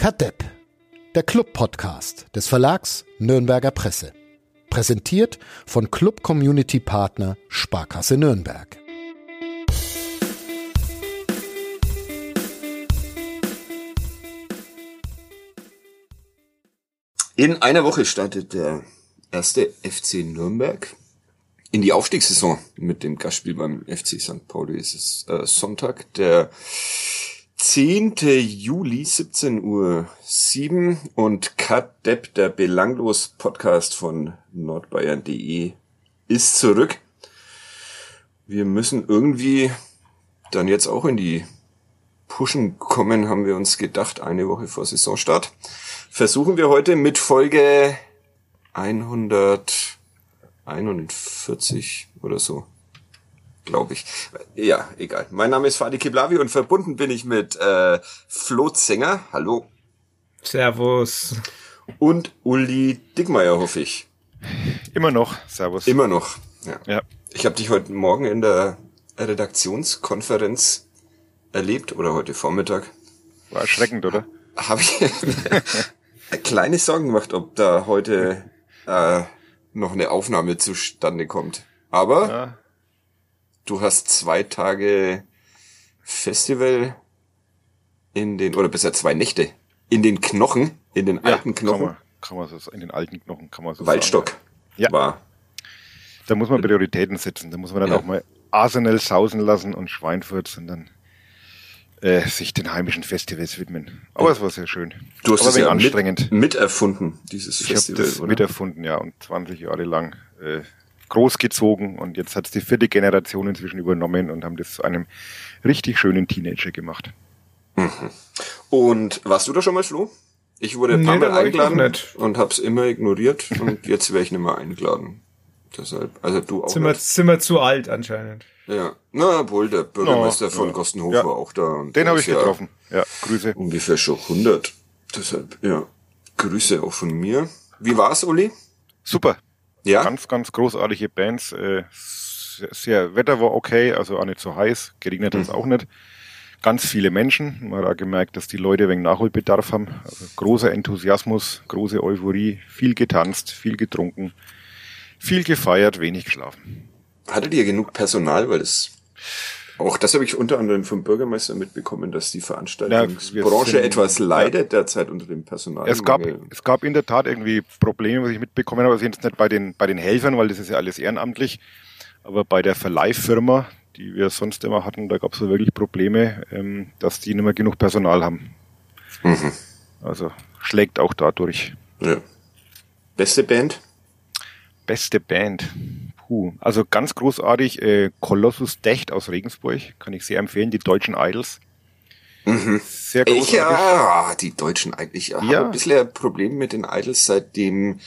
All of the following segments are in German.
Kadepp, der Club-Podcast des Verlags Nürnberger Presse. Präsentiert von Club Community Partner Sparkasse Nürnberg. In einer Woche startet der erste FC Nürnberg in die Aufstiegssaison mit dem Gastspiel beim FC St. Pauli. Es ist äh, Sonntag, der 10. Juli, 17 Uhr 7 und Cut Depp, der belanglos Podcast von nordbayern.de ist zurück. Wir müssen irgendwie dann jetzt auch in die Pushen kommen, haben wir uns gedacht, eine Woche vor Saisonstart. Versuchen wir heute mit Folge 141 oder so glaube ich. Ja, egal. Mein Name ist Fadi Kiblavi und verbunden bin ich mit äh, Flo Zenger. Hallo. Servus. Und Uli Dickmeier, hoffe ich. Immer noch. Servus. Immer noch. Ja. ja. Ich habe dich heute Morgen in der Redaktionskonferenz erlebt oder heute Vormittag. War erschreckend, oder? Habe ich kleine Sorgen gemacht, ob da heute äh, noch eine Aufnahme zustande kommt. Aber ja du hast zwei Tage Festival in den, oder besser zwei Nächte, in den Knochen, in den ja, alten Knochen. Kann man, kann man so, in den alten Knochen kann man so Waldstock sagen, ja. war. Da muss man Prioritäten setzen. Da muss man dann ja. auch mal Arsenal sausen lassen und Schweinfurt und dann äh, sich den heimischen Festivals widmen. Aber ja. es war sehr schön. Du hast Aber es ja anstrengend. Mit, miterfunden, dieses ich Festival. Ich habe das oder? miterfunden, ja, und 20 Jahre lang äh, großgezogen und jetzt hat es die vierte Generation inzwischen übernommen und haben das zu einem richtig schönen Teenager gemacht. Mhm. Und warst du da schon mal, Flo? Ich wurde ein paar nee, Mal eingeladen und hab's immer ignoriert und jetzt wäre ich nicht mehr eingeladen. Deshalb, also du auch. Sind wir zu alt anscheinend. Ja, na wohl, der Bürgermeister no, von ja. Gostenhof ja. war auch da. Und Den habe ich getroffen. Ja, Grüße. Ungefähr schon 100. Deshalb, ja, Grüße auch von mir. Wie war's, Uli? Super. Ja. Ganz, ganz großartige Bands. Äh, sehr, Wetter war okay, also auch nicht so heiß, geregnet hat es mhm. auch nicht. Ganz viele Menschen. Man hat auch gemerkt, dass die Leute wegen Nachholbedarf haben. Also großer Enthusiasmus, große Euphorie, viel getanzt, viel getrunken, viel gefeiert, wenig geschlafen. Hattet ihr genug Personal, weil es auch das habe ich unter anderem vom Bürgermeister mitbekommen, dass die Veranstaltungsbranche ja, etwas leidet ja. derzeit unter dem Personal. Es gab, es gab in der Tat irgendwie Probleme, was ich mitbekommen habe, also jetzt nicht bei den, bei den Helfern, weil das ist ja alles ehrenamtlich, aber bei der Verleihfirma, die wir sonst immer hatten, da gab es wirklich Probleme, ähm, dass die nicht mehr genug Personal haben. Mhm. Also schlägt auch dadurch. Ja. Beste Band? Beste Band. Puh, also ganz großartig, äh, Colossus Decht aus Regensburg, kann ich sehr empfehlen, die deutschen Idols. Mhm. Sehr großartig. Ich, ja, die deutschen Idols. Ich ja. habe ein bisschen ein Problem mit den Idols, seitdem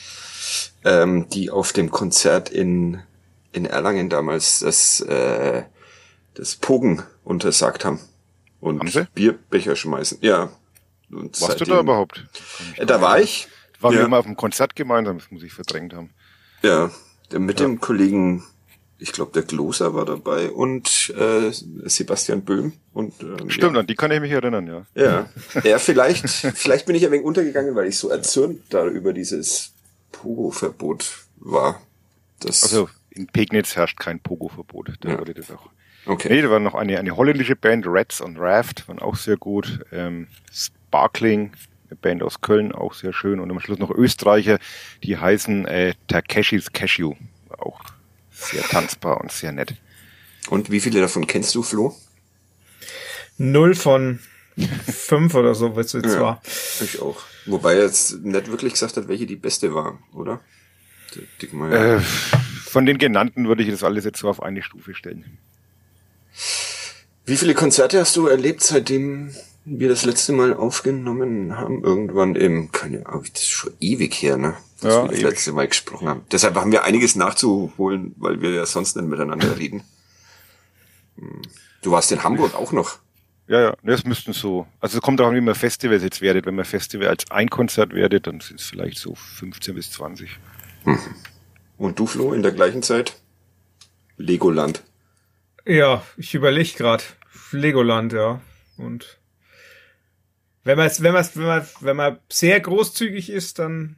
ähm, die auf dem Konzert in, in Erlangen damals das, äh, das Pogen untersagt haben. Und haben Bierbecher schmeißen. Ja. Und Warst seitdem, du da überhaupt? Da war ich. Waren ja. wir immer auf dem Konzert gemeinsam, das muss ich verdrängt haben. Ja, mit ja. dem Kollegen, ich glaube, der Gloser war dabei und äh, Sebastian Böhm. Und, ähm, Stimmt, ja. an die kann ich mich erinnern, ja. Ja, ja vielleicht, vielleicht bin ich ein wenig untergegangen, weil ich so erzürnt da über dieses Pogo-Verbot war. Das also in Pegnitz herrscht kein Pogo-Verbot, da ja. wurde das auch. Okay. Nee, da war noch eine, eine holländische Band, Rats on Raft, waren auch sehr gut. Ähm, Sparkling, eine Band aus Köln, auch sehr schön. Und am Schluss noch Österreicher, die heißen äh, Takeshis Cashew. Auch sehr tanzbar und sehr nett. Und wie viele davon kennst du, Flo? Null von fünf oder so, was jetzt ja, war. Ich auch. Wobei er jetzt nicht wirklich gesagt hat, welche die beste war, oder? Äh, von den genannten würde ich das alles jetzt so auf eine Stufe stellen. Wie viele Konzerte hast du erlebt, seitdem wir das letzte Mal aufgenommen haben, irgendwann im, keine Ahnung, das ist schon ewig her, ne? Dass ja, wir das ewig. letzte Mal gesprochen haben. Deshalb haben wir einiges nachzuholen, weil wir ja sonst nicht miteinander reden. Du warst in Hamburg auch noch. Ja, ja, das müssten so. Also es kommt auch an, wie man Festivals jetzt werdet. Wenn man Festival als ein Konzert werdet, dann sind es vielleicht so 15 bis 20. Hm. Und du, Flo, in der gleichen Zeit? Legoland. Ja, ich überlege gerade. Legoland, ja. Und Wenn man wenn man wenn man wenn man sehr großzügig ist, dann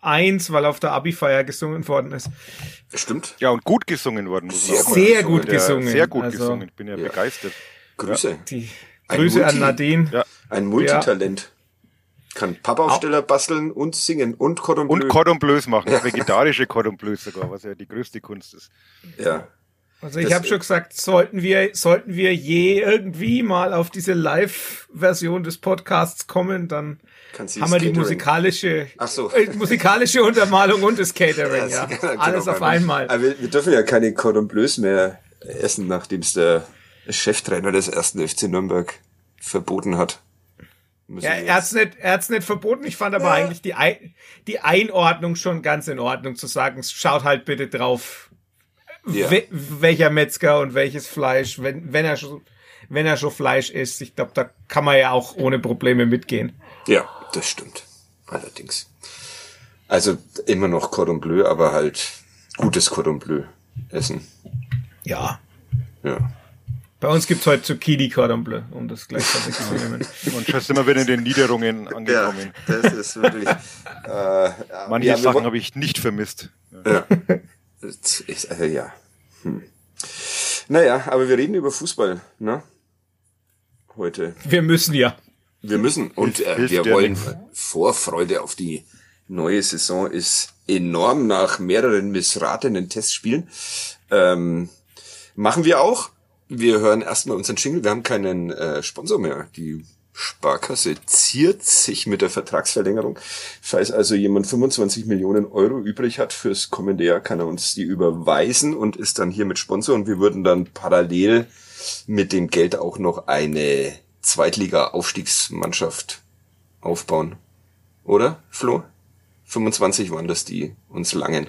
eins, weil auf der Abi-Feier gesungen worden ist. Stimmt. Ja, und gut gesungen worden. Muss sehr, gut, sehr gut gesungen. Sehr gut also, gesungen. Bin ja, ja. begeistert. Grüße. Ja. Die Grüße Multi, an Nadine. Ja. Ein Multitalent. Kann Pappaufsteller basteln und singen und Cordon Bleu. Und Cordon Bleus machen. Ja. Vegetarische Cordon Bleus sogar, was ja die größte Kunst ist. Ja. Also ich habe schon gesagt, sollten wir, sollten wir je irgendwie mal auf diese Live-Version des Podcasts kommen, dann haben wir die musikalische, so. äh, musikalische Untermalung und das Catering, ja. ja. Genau, Alles auf einmal. Aber wir, wir, dürfen ja keine Cordon Bleus mehr essen, nachdem es der Cheftrainer des ersten FC Nürnberg verboten hat. ja, er hat's nicht, er hat's nicht verboten. Ich fand aber ja. eigentlich die, Ein die Einordnung schon ganz in Ordnung zu sagen, schaut halt bitte drauf, ja. we welcher Metzger und welches Fleisch, wenn, wenn er schon, wenn er schon Fleisch isst. Ich glaube, da kann man ja auch ohne Probleme mitgehen. Ja, das stimmt. Allerdings. Also immer noch Cordon Bleu, aber halt gutes Cordon Bleu essen. Ja. Ja. Bei uns gibt's heute Zucchini Cordon Bleu, um das gleich vorwegzunehmen. Und schon sind wir wieder in den Niederungen angekommen. Ja, das ist wirklich. Äh, Manche ja, Sachen habe ich nicht vermisst. Ja. Ist, also, ja. Hm. Naja, aber wir reden über Fußball, ne? Heute. Wir müssen ja. Wir müssen. Und äh, wir wollen Vorfreude auf die neue Saison ist enorm nach mehreren missratenen Testspielen. Ähm, machen wir auch. Wir hören erstmal unseren Jingle. Wir haben keinen äh, Sponsor mehr. Die Sparkasse ziert sich mit der Vertragsverlängerung. Falls also jemand 25 Millionen Euro übrig hat fürs kommende Jahr, kann er uns die überweisen und ist dann hier mit Sponsor und wir würden dann parallel mit dem Geld auch noch eine Zweitliga-Aufstiegsmannschaft aufbauen. Oder, Flo? 25 waren das, die uns langen.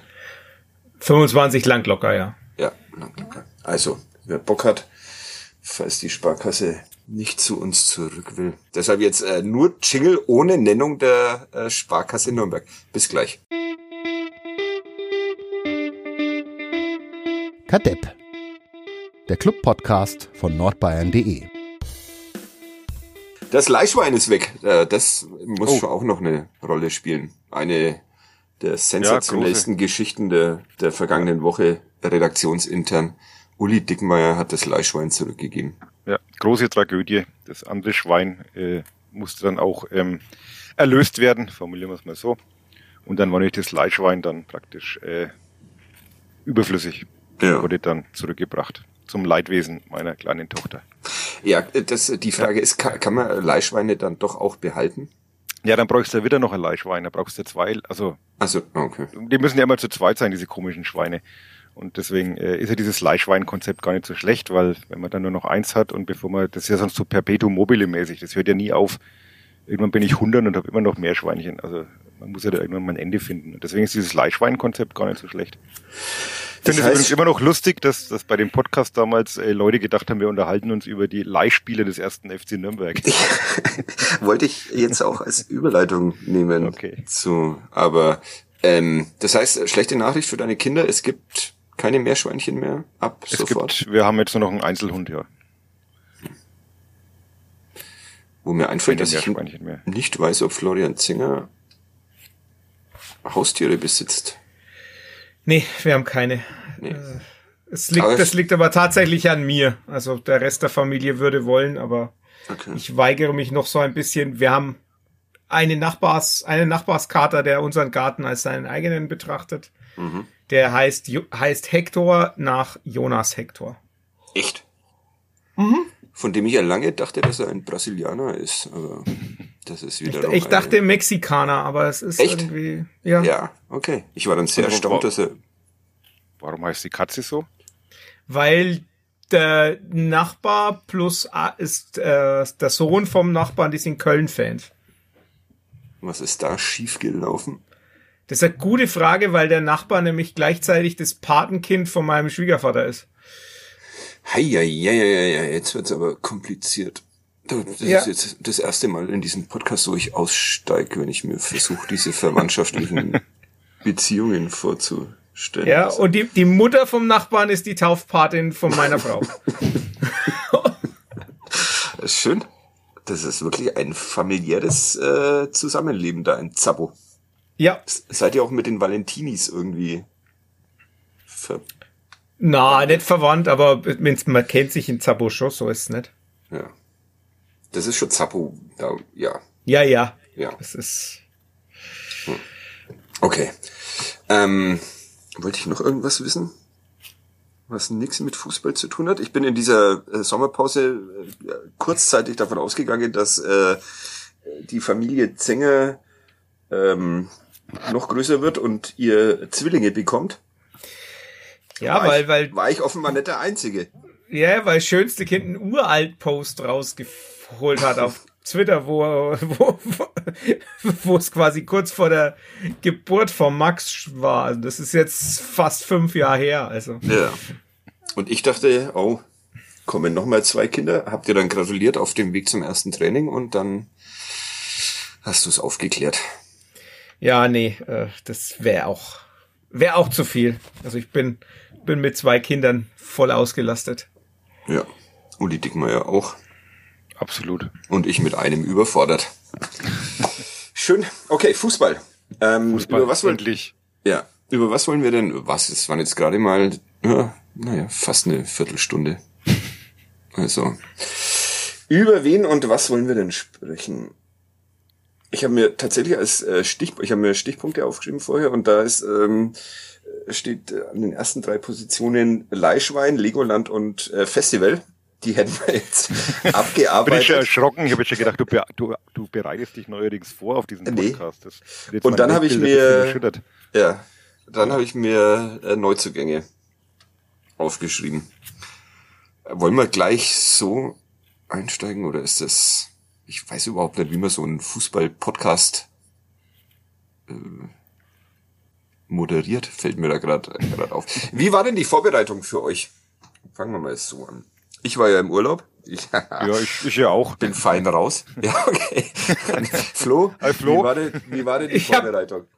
25 lang locker, ja. Ja, lang locker. Also, wer Bock hat, falls die Sparkasse nicht zu uns zurück will. Deshalb jetzt äh, nur Jingle ohne Nennung der äh, Sparkasse Nürnberg. Bis gleich. Kadepp. Der Club-Podcast von nordbayern.de. Das Leischwein ist weg. Äh, das muss oh. schon auch noch eine Rolle spielen. Eine der sensationellsten ja, Geschichten der, der vergangenen Woche redaktionsintern. Uli Dickmeier hat das Leischwein zurückgegeben. Ja, große Tragödie. Das andere Schwein äh, musste dann auch ähm, erlöst werden, formulieren wir es mal so. Und dann war nicht das Leischwein dann praktisch äh, überflüssig. Ja. Wurde dann zurückgebracht zum Leidwesen meiner kleinen Tochter. Ja, das, die Frage ja. ist, kann, kann man Leischweine dann doch auch behalten? Ja, dann brauchst du ja wieder noch ein Leischwein, da brauchst du zwei, also. Also, okay. Die müssen ja immer zu zweit sein, diese komischen Schweine. Und deswegen äh, ist ja dieses Leischwein-Konzept gar nicht so schlecht, weil wenn man dann nur noch eins hat und bevor man, das ist ja sonst so perpetuum mobile mäßig, das hört ja nie auf. Irgendwann bin ich 100 und habe immer noch mehr Schweinchen. Also man muss ja da irgendwann mal ein Ende finden. Und deswegen ist dieses Leischwein-Konzept gar nicht so schlecht. Ich finde es übrigens immer noch lustig, dass, dass bei dem Podcast damals äh, Leute gedacht haben, wir unterhalten uns über die Leihspiele des ersten FC Nürnberg. Wollte ich jetzt auch als Überleitung nehmen okay. zu, aber ähm, das heißt, schlechte Nachricht für deine Kinder, es gibt keine Meerschweinchen mehr ab es sofort? Gibt, wir haben jetzt nur noch einen Einzelhund, ja. Wo mir einfällt, dass ich nicht weiß, ob Florian Zinger Haustiere besitzt. Nee, wir haben keine. Nee. Äh, es liegt, aber das liegt aber tatsächlich an mir. Also der Rest der Familie würde wollen, aber okay. ich weigere mich noch so ein bisschen. Wir haben eine Nachbars, einen Nachbarskater, der unseren Garten als seinen eigenen betrachtet. Mhm. Der heißt, heißt Hector nach Jonas Hector. Echt? Mhm. Von dem ich ja lange dachte, dass er ein Brasilianer ist, aber das ist wieder. Ich, ich dachte Mexikaner, aber es ist Echt? irgendwie. Ja. Ja, okay. Ich war dann sehr erstaunt, dass er. Warum heißt die Katze so? Weil der Nachbar plus A ist äh, der Sohn vom Nachbarn, die sind Köln-Fans. Was ist da schiefgelaufen? Das ist eine gute Frage, weil der Nachbar nämlich gleichzeitig das Patenkind von meinem Schwiegervater ist. Hei, hei, hei, hei, jetzt wird's aber kompliziert. Das ja. ist jetzt das erste Mal in diesem Podcast, wo ich aussteige, wenn ich mir versuche, diese verwandtschaftlichen Beziehungen vorzustellen. Ja, und die, die Mutter vom Nachbarn ist die Taufpatin von meiner Frau. das ist schön. das ist wirklich ein familiäres äh, Zusammenleben da in Zappo. Ja. Seid ihr auch mit den Valentinis irgendwie ver Na, nicht verwandt, aber man kennt sich in Zappo schon, so ist es nicht. Ja. Das ist schon Zappo, da, ja. Ja, ja. Ja. Das ist. Hm. Okay. Ähm, wollte ich noch irgendwas wissen? Was nichts mit Fußball zu tun hat. Ich bin in dieser äh, Sommerpause äh, kurzzeitig davon ausgegangen, dass äh, die Familie Zenger ähm, noch größer wird und ihr Zwillinge bekommt. Ja, war weil, ich, weil. War ich offenbar nicht der Einzige. Ja, weil schönste Kind einen Uralt-Post rausgeholt hat auf Twitter, wo, wo, wo es quasi kurz vor der Geburt von Max war. Also das ist jetzt fast fünf Jahre her. Also. Ja. Und ich dachte, oh, kommen noch mal zwei Kinder. Habt ihr dann gratuliert auf dem Weg zum ersten Training und dann hast du es aufgeklärt. Ja, nee, äh, das wäre auch, wäre auch zu viel. Also ich bin, bin mit zwei Kindern voll ausgelastet. Ja. Uli Dickmeyer auch. Absolut. Und ich mit einem überfordert. Schön. Okay, Fußball. Ähm, Fußball, über was wollen, endlich. Ja, über was wollen wir denn? Was? Es waren jetzt gerade mal, ja, naja, fast eine Viertelstunde. Also, über wen und was wollen wir denn sprechen? Ich habe mir tatsächlich als äh, Stich, ich habe mir Stichpunkte aufgeschrieben vorher und da ist ähm, steht äh, an den ersten drei Positionen Leischwein, Legoland und äh, Festival. Die hätten wir jetzt abgearbeitet. Bin ich schon erschrocken. Ich habe jetzt schon gedacht, du, du, du bereitest dich neuerdings vor auf diesen Podcast. Nee. Und dann habe ich mir ja, dann habe ich mir äh, Neuzugänge aufgeschrieben. Wollen wir gleich so einsteigen oder ist das ich weiß überhaupt nicht, wie man so einen Fußball-Podcast äh, moderiert, fällt mir da gerade auf. Wie war denn die Vorbereitung für euch? Fangen wir mal so an. Ich war ja im Urlaub. Ich, ja, ich, ich ja auch. Bin fein raus. Ja, okay. Flo, Hi, Flo. Wie, war denn, wie war denn die Ich hab- Vorbereitung?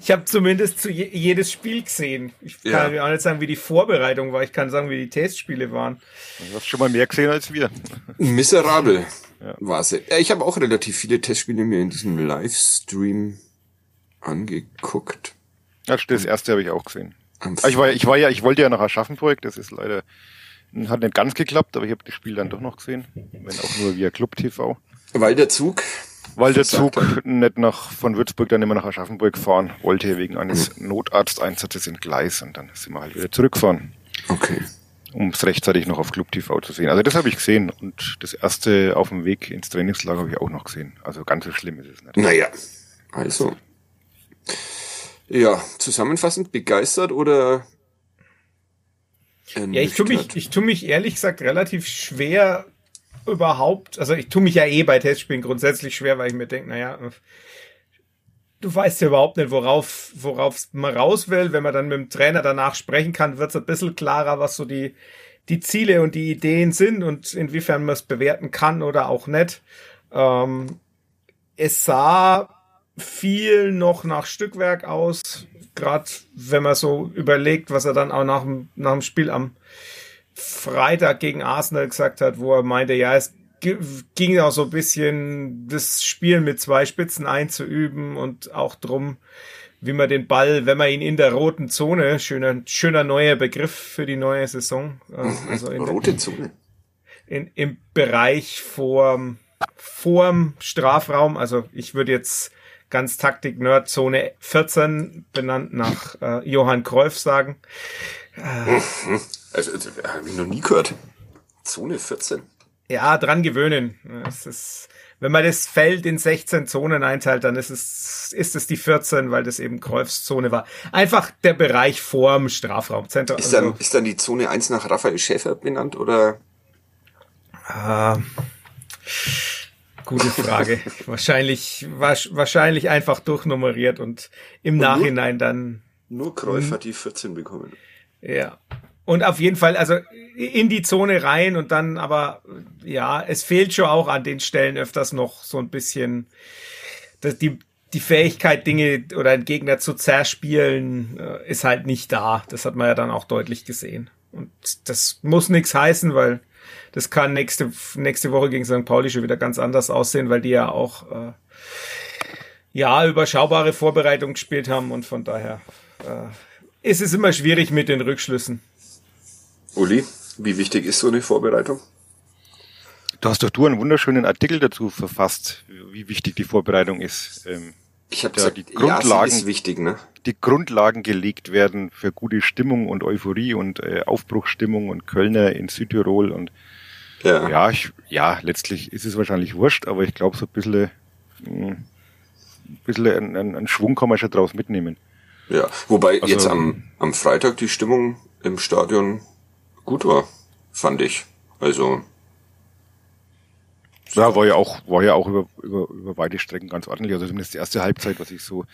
Ich habe zumindest zu je jedes Spiel gesehen. Ich kann Ja. auch nicht sagen, wie die Vorbereitung war. Ich kann sagen, wie die Testspiele waren. Du hast schon mal mehr gesehen als wir. Miserabel war sie. Ja, ich habe auch relativ viele Testspiele mir in diesem Livestream angeguckt. Ja, das erste habe ich auch gesehen. Aber Ich war, ja- ich war ja, ich wollte ja nach Aschaffenburg, das ist leider, hat nicht ganz geklappt, aber ich habe das Spiel dann doch noch gesehen, wenn auch nur via Club TV. Weil der Zug, Weil der Zug nicht nach, von Würzburg dann immer nach Aschaffenburg fahren wollte, wegen eines Notarzteinsatzes in Gleis und dann sind wir halt wieder zurückgefahren, okay. um es rechtzeitig noch auf Club TV zu sehen. Also das habe ich gesehen und das erste auf dem Weg ins Trainingslager habe ich auch noch gesehen. Also ganz so schlimm ist es nicht. Naja, also. Ja, zusammenfassend begeistert oder? Ja, ich tue mich, ich tue mich ehrlich gesagt relativ schwer überhaupt. Also ich tue mich ja eh bei Testspielen grundsätzlich schwer, weil ich mir denke, naja, du weißt ja überhaupt nicht, worauf, worauf man raus will. Wenn man dann mit dem Trainer danach sprechen kann, wird es ein bisschen klarer, was so die, die Ziele und die Ideen sind und inwiefern man es bewerten kann oder auch nicht. Ähm, es sah viel noch nach Stückwerk aus, gerade wenn man so überlegt, was er dann auch nach dem, nach dem Spiel am Freitag gegen Arsenal gesagt hat, wo er meinte, ja, es gi- ging auch so ein bisschen das Spiel mit zwei Spitzen einzuüben und auch drum, wie man den Ball, wenn man ihn in der roten Zone, schöner, schöner neuer Begriff für die neue Saison, äh, also in, der- Rote Zone. in, im Bereich vorm, vorm Strafraum. Also ich würde jetzt ganz Taktik-Nerd Zone 14 benannt nach äh, Johann Cruyff sagen. Also, also habe ich noch nie gehört. Zone 14. Ja, dran gewöhnen. Es ist, wenn man das Feld in 16 Zonen einteilt, dann ist es, ist es die 14, weil das eben Cruyffs Zone war. Einfach der Bereich vorm Strafraumzentrum. Ist dann, ist dann die Zone 1 nach Raphael Schäfer benannt oder? Ah, gute Frage. wahrscheinlich, wahrscheinlich einfach durchnummeriert und im nur- Nachhinein dann, Nur Cruyff hat die 14 bekommen. ja. Und auf jeden Fall, also in die Zone rein und dann aber, ja, es fehlt schon auch an den Stellen öfters noch so ein bisschen das, die, die Fähigkeit, Dinge oder einen Gegner zu zerspielen, äh, ist halt nicht da. Das hat man ja dann auch deutlich gesehen. Und das muss nichts heißen, weil das kann nächste, nächste Woche gegen St. Pauli schon wieder ganz anders aussehen, weil die ja auch äh, ja überschaubare Vorbereitung gespielt haben und von daher äh, ist es immer schwierig mit den Rückschlüssen. Uli, wie wichtig ist so eine Vorbereitung? Du hast doch du einen wunderschönen Artikel dazu verfasst, wie wichtig die Vorbereitung ist. Ähm, ich habe gesagt, die Grundlagen, ja, ist wichtig, ne? Die Grundlagen gelegt werden für gute Stimmung und Euphorie und äh, Aufbruchsstimmung und Kölner in Südtirol und ja, ja, ich, ja letztlich ist es wahrscheinlich wurscht, aber ich glaube, so ein bisschen, hm, ein bisschen einen, einen Schwung kann man schon draus mitnehmen. Ja, wobei also, jetzt am, am Freitag die Stimmung im Stadion gut war, fand ich. Also ja, war ja auch, war ja auch über, über, über weite Strecken ganz ordentlich. Also zumindest die erste Halbzeit, was ich so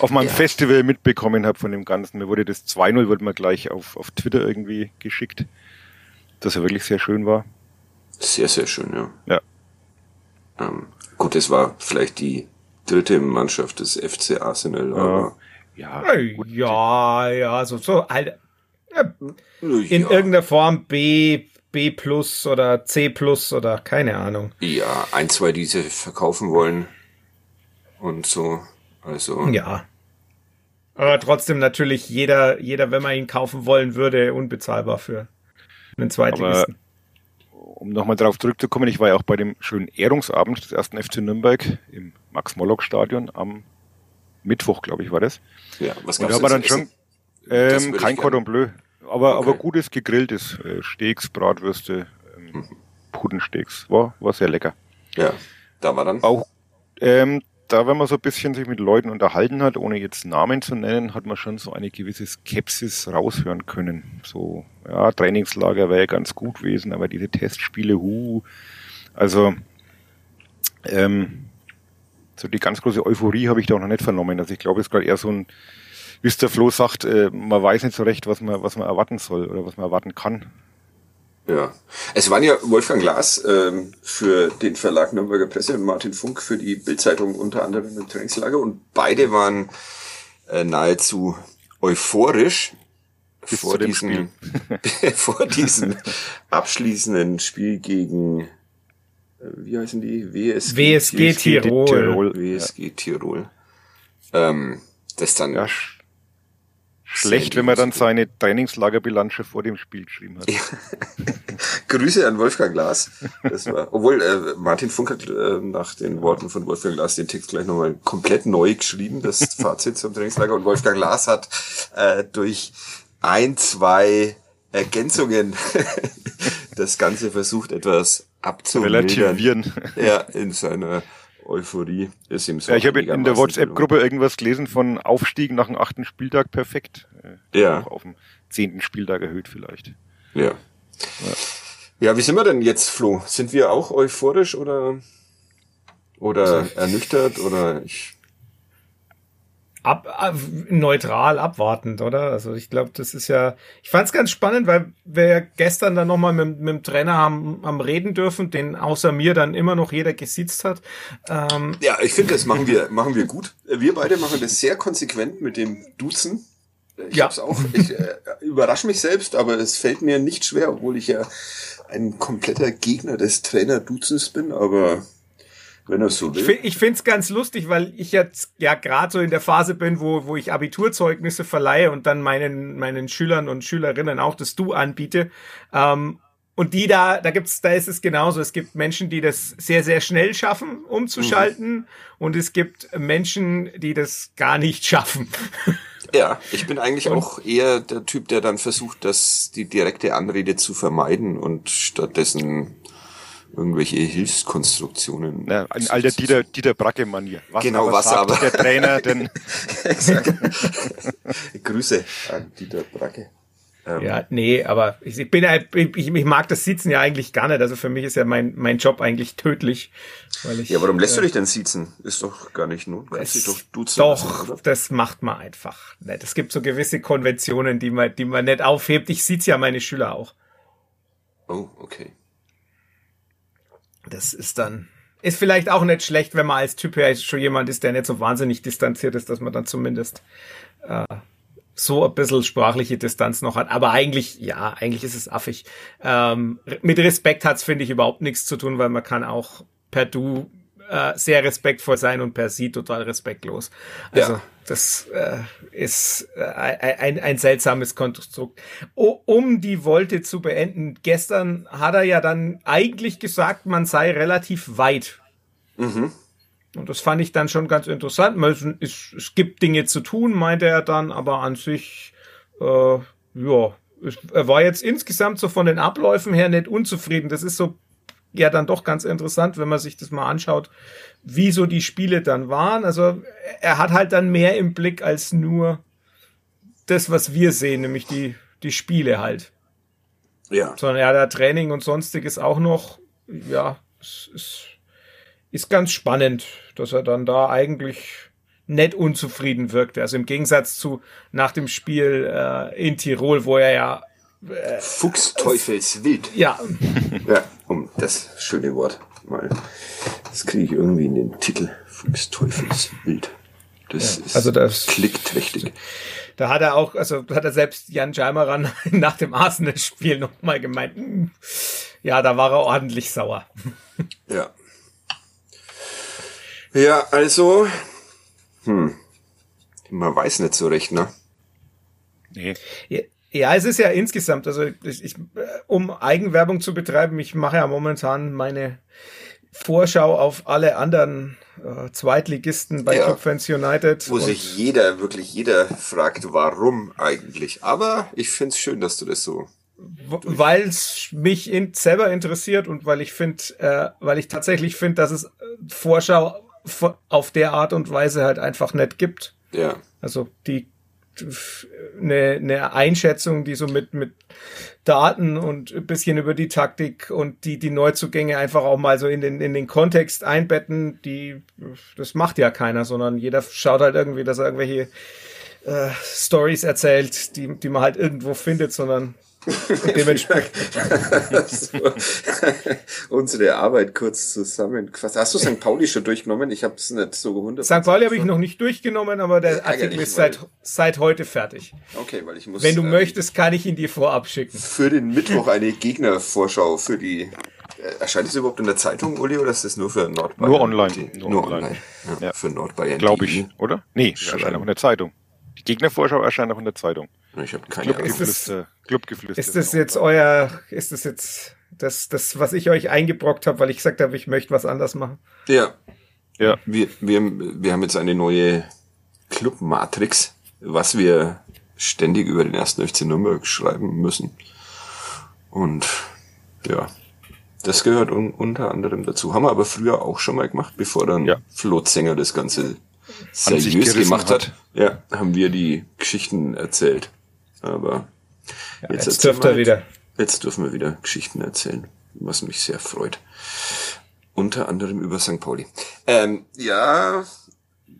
auf meinem ja. Festival mitbekommen habe von dem Ganzen. Mir wurde das 2-0, wurde mir gleich auf, auf Twitter irgendwie geschickt, dass er wirklich sehr schön war. Sehr, sehr schön, ja. Ja. Ähm, gut, es war vielleicht die dritte Mannschaft des FC Arsenal, ja. aber. Ja, gut. ja, ja, so, so, halt, ja, in ja. irgendeiner Form B, B plus oder C plus oder keine Ahnung. Ja, ein, zwei, die sie verkaufen wollen und so. Also. Ja. Aber trotzdem natürlich jeder, jeder, wenn man ihn kaufen wollen würde, unbezahlbar für einen Zweitligisten. um nochmal darauf zurückzukommen, ich war ja auch bei dem schönen Ehrungsabend des ersten FC Nürnberg im Max-Mollock-Stadion am Mittwoch, glaube ich, war das. Ja, was gab's Und da war dann schon ähm, kein Cordon Bleu. Aber, okay. aber gutes gegrilltes äh, Steaks, Bratwürste, ähm, mhm. Pudensteaks. War, war sehr lecker. Ja, da war dann. Auch, ähm, da, wenn man so ein bisschen sich mit Leuten unterhalten hat, ohne jetzt Namen zu nennen, hat man schon so eine gewisse Skepsis raushören können. So, ja, Trainingslager wäre ja ganz gut gewesen, aber diese Testspiele, hu. Also, ähm, so die ganz große Euphorie habe ich da auch noch nicht vernommen. Also ich glaube, es ist gerade eher so ein wie es der Flo sagt, äh, man weiß nicht so recht, was man, was man erwarten soll oder was man erwarten kann. Ja, es waren ja Wolfgang Glas ähm, für den Verlag Nürnberger Presse und Martin Funk für die Bildzeitung unter anderem im Trainingslager und beide waren äh, nahezu euphorisch Bis vor diesem, vor diesem abschließenden Spiel gegen äh, wie heißen die? WSG, WSG Tirol. Tirol. WSG Tirol. Ähm, das dann ja, Schlecht, wenn man dann seine Trainingslagerbilanz vor dem Spiel geschrieben hat. Ja. Grüße an Wolfgang Glas. Das war, obwohl äh, Martin Funk hat äh, nach den Worten von Wolfgang Glas den Text gleich nochmal komplett neu geschrieben, das Fazit zum Trainingslager. Und Wolfgang Glas hat äh, durch ein, zwei Ergänzungen das Ganze versucht etwas abzumildern. Relativieren. Ja, in seiner Euphorie ist ihm so. Ja, ich habe in der WhatsApp-Gruppe irgendwas gelesen von Aufstieg nach dem achten Spieltag perfekt. Äh, ja. Auch auf dem zehnten Spieltag erhöht vielleicht. Ja. ja. Ja, wie sind wir denn jetzt, Flo? Sind wir auch euphorisch oder, oder also, ernüchtert oder ich ab, ab, neutral abwartend, oder? Also ich glaube, das ist ja, ich fand es ganz spannend, weil wir ja gestern dann nochmal mit, mit dem Trainer haben, haben reden dürfen, den außer mir dann immer noch jeder gesitzt hat. Ähm, ja, ich finde, das machen wir, machen wir gut. Wir beide machen das sehr konsequent mit dem Duzen. Ich ja. hab's auch, ich äh, überrasche mich selbst, aber es fällt mir nicht schwer, obwohl ich ja ein kompletter Gegner des Trainer-Duzens bin, aber wenn er so will. Ich finde es ganz lustig, weil ich jetzt ja gerade so in der Phase bin, wo, wo ich Abiturzeugnisse verleihe und dann meinen, meinen Schülern und Schülerinnen auch das Du anbiete. Ähm, und die da, da gibt's, da ist es genauso. Es gibt Menschen, die das sehr, sehr schnell schaffen, umzuschalten. Mhm. Und es gibt Menschen, die das gar nicht schaffen. Ja, ich bin eigentlich und, auch eher der Typ, der dann versucht, das, die direkte Anrede zu vermeiden und stattdessen irgendwelche Hilfskonstruktionen. Ja, ein alter Dieter, Dieter Bracke-Manier. Genau, was aber. Der Trainer, denn. Grüße an Dieter Bracke. Ähm. Ja, nee, aber ich, bin ich, ich mag das Sitzen ja eigentlich gar nicht. Also für mich ist ja mein, mein Job eigentlich tödlich. Weil ich, ja, warum lässt äh, du dich denn sitzen? Ist doch gar nicht. Kannst dich doch duzen. Doch, lassen, das macht man einfach nicht. Es gibt so gewisse Konventionen, die man, die man nicht aufhebt. Ich sitze ja meine Schüler auch. Oh, okay. Das ist dann, ist vielleicht auch nicht schlecht, wenn man als Typ ja schon jemand ist, der nicht so wahnsinnig distanziert ist, dass man dann zumindest äh, so ein bisschen sprachliche Distanz noch hat. Aber eigentlich, ja, eigentlich ist es affig. Ähm, mit Respekt hat's finde ich, überhaupt nichts zu tun, weil man kann auch per Du äh, sehr respektvoll sein und per Sie total respektlos. Also ja. Das äh, ist äh, ein, ein seltsames Konstrukt. O, um die Wolte zu beenden, gestern hat er ja dann eigentlich gesagt, man sei relativ weit. Mhm. Und das fand ich dann schon ganz interessant. Es, es gibt Dinge zu tun, meinte er dann, aber an sich, äh, ja, er war jetzt insgesamt so von den Abläufen her nicht unzufrieden. Das ist so ja dann doch ganz interessant, wenn man sich das mal anschaut, wie so die Spiele dann waren. Also er hat halt dann mehr im Blick als nur das, was wir sehen, nämlich die, die Spiele halt. Ja. Sondern er hat da Training und sonstiges auch noch. Ja, es ist, ist ganz spannend, dass er dann da eigentlich nett unzufrieden wirkte. Also im Gegensatz zu nach dem Spiel äh, in Tirol, wo er ja äh, Fuchsteufelswild. Ja. ja, das schöne Wort mal. Das kriege ich irgendwie in den Titel. Fuchsteufelswild. Das ja, ist also das klickträchtig. Da hat er auch, also hat er selbst Jan Jaimeran nach dem Arsenal-Spiel nochmal gemeint, hm, ja, da war er ordentlich sauer. Ja. Ja, also, hm, man weiß nicht so recht, ne? Nee. Ja, es ist ja insgesamt, also ich, ich, um Eigenwerbung zu betreiben, ich mache ja momentan meine Vorschau auf alle anderen äh, Zweitligisten bei ja, Top Fans United. Wo sich jeder, wirklich jeder fragt, warum eigentlich. Aber ich find's schön, dass du das so weil es mich in, selber interessiert und weil ich finde, äh, weil ich tatsächlich finde, dass es Vorschau auf der Art und Weise halt einfach nicht gibt. Ja. Also die eine, eine Einschätzung, die so mit, mit Daten und ein bisschen über die Taktik und die, die Neuzugänge einfach auch mal so in den, in den Kontext einbetten, die, das macht ja keiner, sondern jeder schaut halt irgendwie, dass er irgendwelche äh, Stories erzählt, die, die man halt irgendwo findet, sondern unsere Arbeit kurz zusammengefasst. Hast du St. Pauli schon durchgenommen? Ich habe es nicht so gewundert. St. Pauli habe ich noch nicht durchgenommen, aber der Artikel ist seit, seit heute fertig. Okay, weil ich muss. Wenn du ähm, möchtest, kann ich ihn dir vorab schicken. Für den Mittwoch eine Gegnervorschau für die. Äh, erscheint es überhaupt in der Zeitung, Uli, oder ist das nur für Nordbayern? Nur online. Die, nur, nur, online. online. Ja, ja. Für Nordbayern. Glaube ich, oder? Nee, erscheint auch in der Zeitung. Die Gegnervorschau erscheint auch in der Zeitung. Ich habe keine Ahnung. Ist das, Clubgeflüster. Ist das jetzt euer, ist das jetzt das, das, was ich euch eingebrockt habe, weil ich gesagt habe, ich möchte was anders machen? Ja. Ja. Wir, wir, wir haben jetzt eine neue Club-Matrix, was wir ständig über den ersten FC Nürnberg schreiben müssen. Und ja, das gehört un unter anderem dazu. Haben wir aber früher auch schon mal gemacht, bevor dann ja. Flo Zenger das Ganze seriös gemacht hat. hat. Ja, haben wir die Geschichten erzählt. Aber ja, jetzt, jetzt dürft ihr wieder. Jetzt dürfen wir wieder Geschichten erzählen, was mich sehr freut. Unter anderem über St. Pauli. Ähm, ja,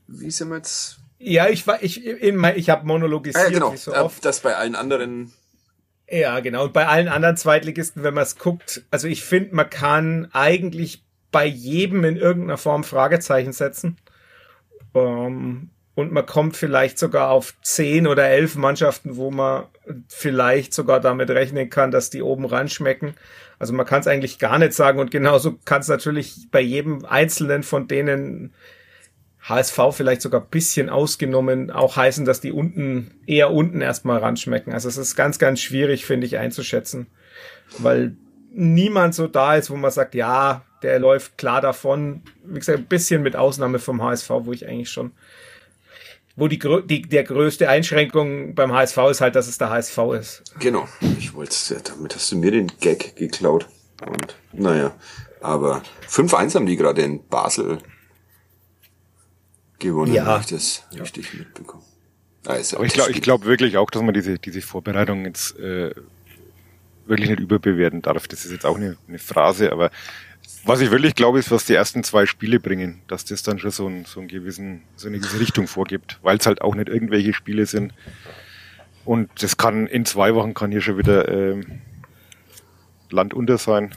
wie sind wir jetzt? Ja, ich war, ich, ich habe monologisiert, ah, ja, genau. wie so oft. Das bei allen anderen ja, genau. Und bei allen anderen Zweitligisten, wenn man es guckt, also ich finde, man kann eigentlich bei jedem in irgendeiner Form Fragezeichen setzen. Ähm, und man kommt vielleicht sogar auf zehn oder elf Mannschaften, wo man vielleicht sogar damit rechnen kann, dass die oben ran schmecken. Also man kann es eigentlich gar nicht sagen und genauso kann es natürlich bei jedem einzelnen von denen HSV vielleicht sogar bisschen ausgenommen auch heißen, dass die unten eher unten erstmal ran schmecken. Also es ist ganz, ganz schwierig, finde ich, einzuschätzen, weil niemand so da ist, wo man sagt, ja, der läuft klar davon. Wie gesagt, ein bisschen mit Ausnahme vom HSV, wo ich eigentlich schon wo die, die der größte Einschränkung beim HSV ist halt, dass es der HSV ist. Genau. Ich wollte ja, damit hast du mir den Gag geklaut. Und naja, aber 5-1 haben die gerade in Basel gewonnen, ja. habe ich das ja. richtig mitbekommen. Ah, aber ich glaube ich glaub wirklich auch, dass man diese, diese Vorbereitung jetzt äh, wirklich nicht überbewerten darf. Das ist jetzt auch eine, eine Phrase, aber was ich wirklich glaube, ist, was die ersten zwei Spiele bringen, dass das dann schon so, ein, so, einen gewissen, so eine gewisse Richtung vorgibt, weil es halt auch nicht irgendwelche Spiele sind. Und das kann in zwei Wochen kann hier schon wieder ähm, Land unter sein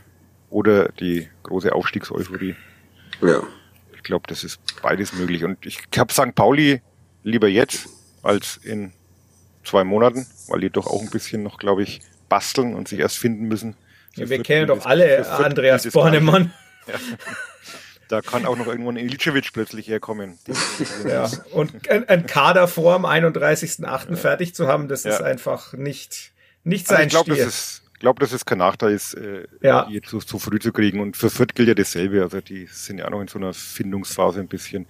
oder die große Aufstiegseuphorie. Ja. Ich glaube, das ist beides möglich. Und ich habe St. Pauli lieber jetzt als in zwei Monaten, weil die doch auch ein bisschen noch, glaube ich, basteln und sich erst finden müssen. Ja, wir kennen doch alle Andreas Bornemann. Ja. Da kann auch noch irgendwo ein Ilicevic plötzlich herkommen. ja, und ein, Kader vor am 31.8. Ja. fertig zu haben, das ja. ist einfach nicht, nicht sein also ich glaube, das ist, glaube, dass es kein Nachteil ist, äh, ja. jetzt so, so früh zu kriegen. Und für Fürth gilt ja dasselbe. Also die sind ja auch noch in so einer Findungsphase ein bisschen.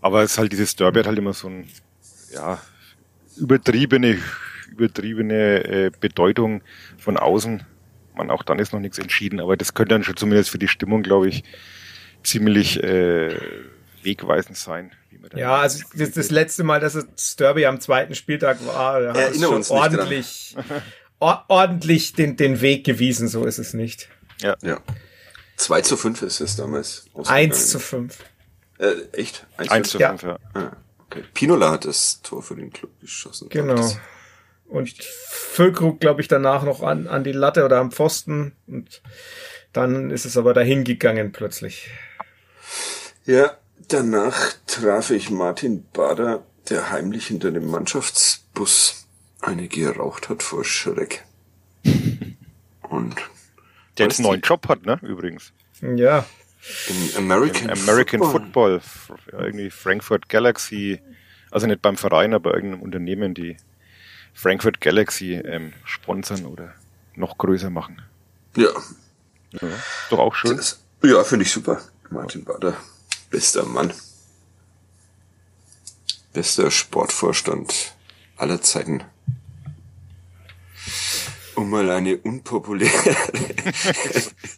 Aber es ist halt dieses Derby hat halt immer so ein, ja, übertriebene, übertriebene äh, Bedeutung von außen. Man, auch dann ist noch nichts entschieden, aber das könnte dann schon zumindest für die Stimmung, glaube ich, ziemlich äh, wegweisend sein. ja, also das, das, letzte Mal, dass es Derby am zweiten Spieltag war, da hat es schon ordentlich, ordentlich den, den Weg gewiesen, so ist es nicht. Ja. ja. 2 zu 5 ist es damals. 1 zu 5. Äh, echt? 1, 1 zu 5, ja. ja. Ah, okay. Pinola hat das Tor für den Club geschossen. Genau. Und Füllkrug, glaube ich, danach noch an, an die Latte oder am Pfosten. Und dann ist es aber dahin gegangen plötzlich. Ja, danach traf ich Martin Bader, der heimlich hinter dem Mannschaftsbus eine geraucht hat vor Schreck. Und der jetzt einen neuen Job hat, ne, übrigens. Ja. Im American, Im American Football. Football. Irgendwie Frankfurt Galaxy, also nicht beim Verein, aber irgendeinem Unternehmen, die Frankfurt Galaxy ähm, sponsern oder noch größer machen. Ja. ja doch auch schön. Das, ja, finde ich super. Martin Bader, bester Mann. Bester Sportvorstand aller Zeiten um mal eine unpopuläre.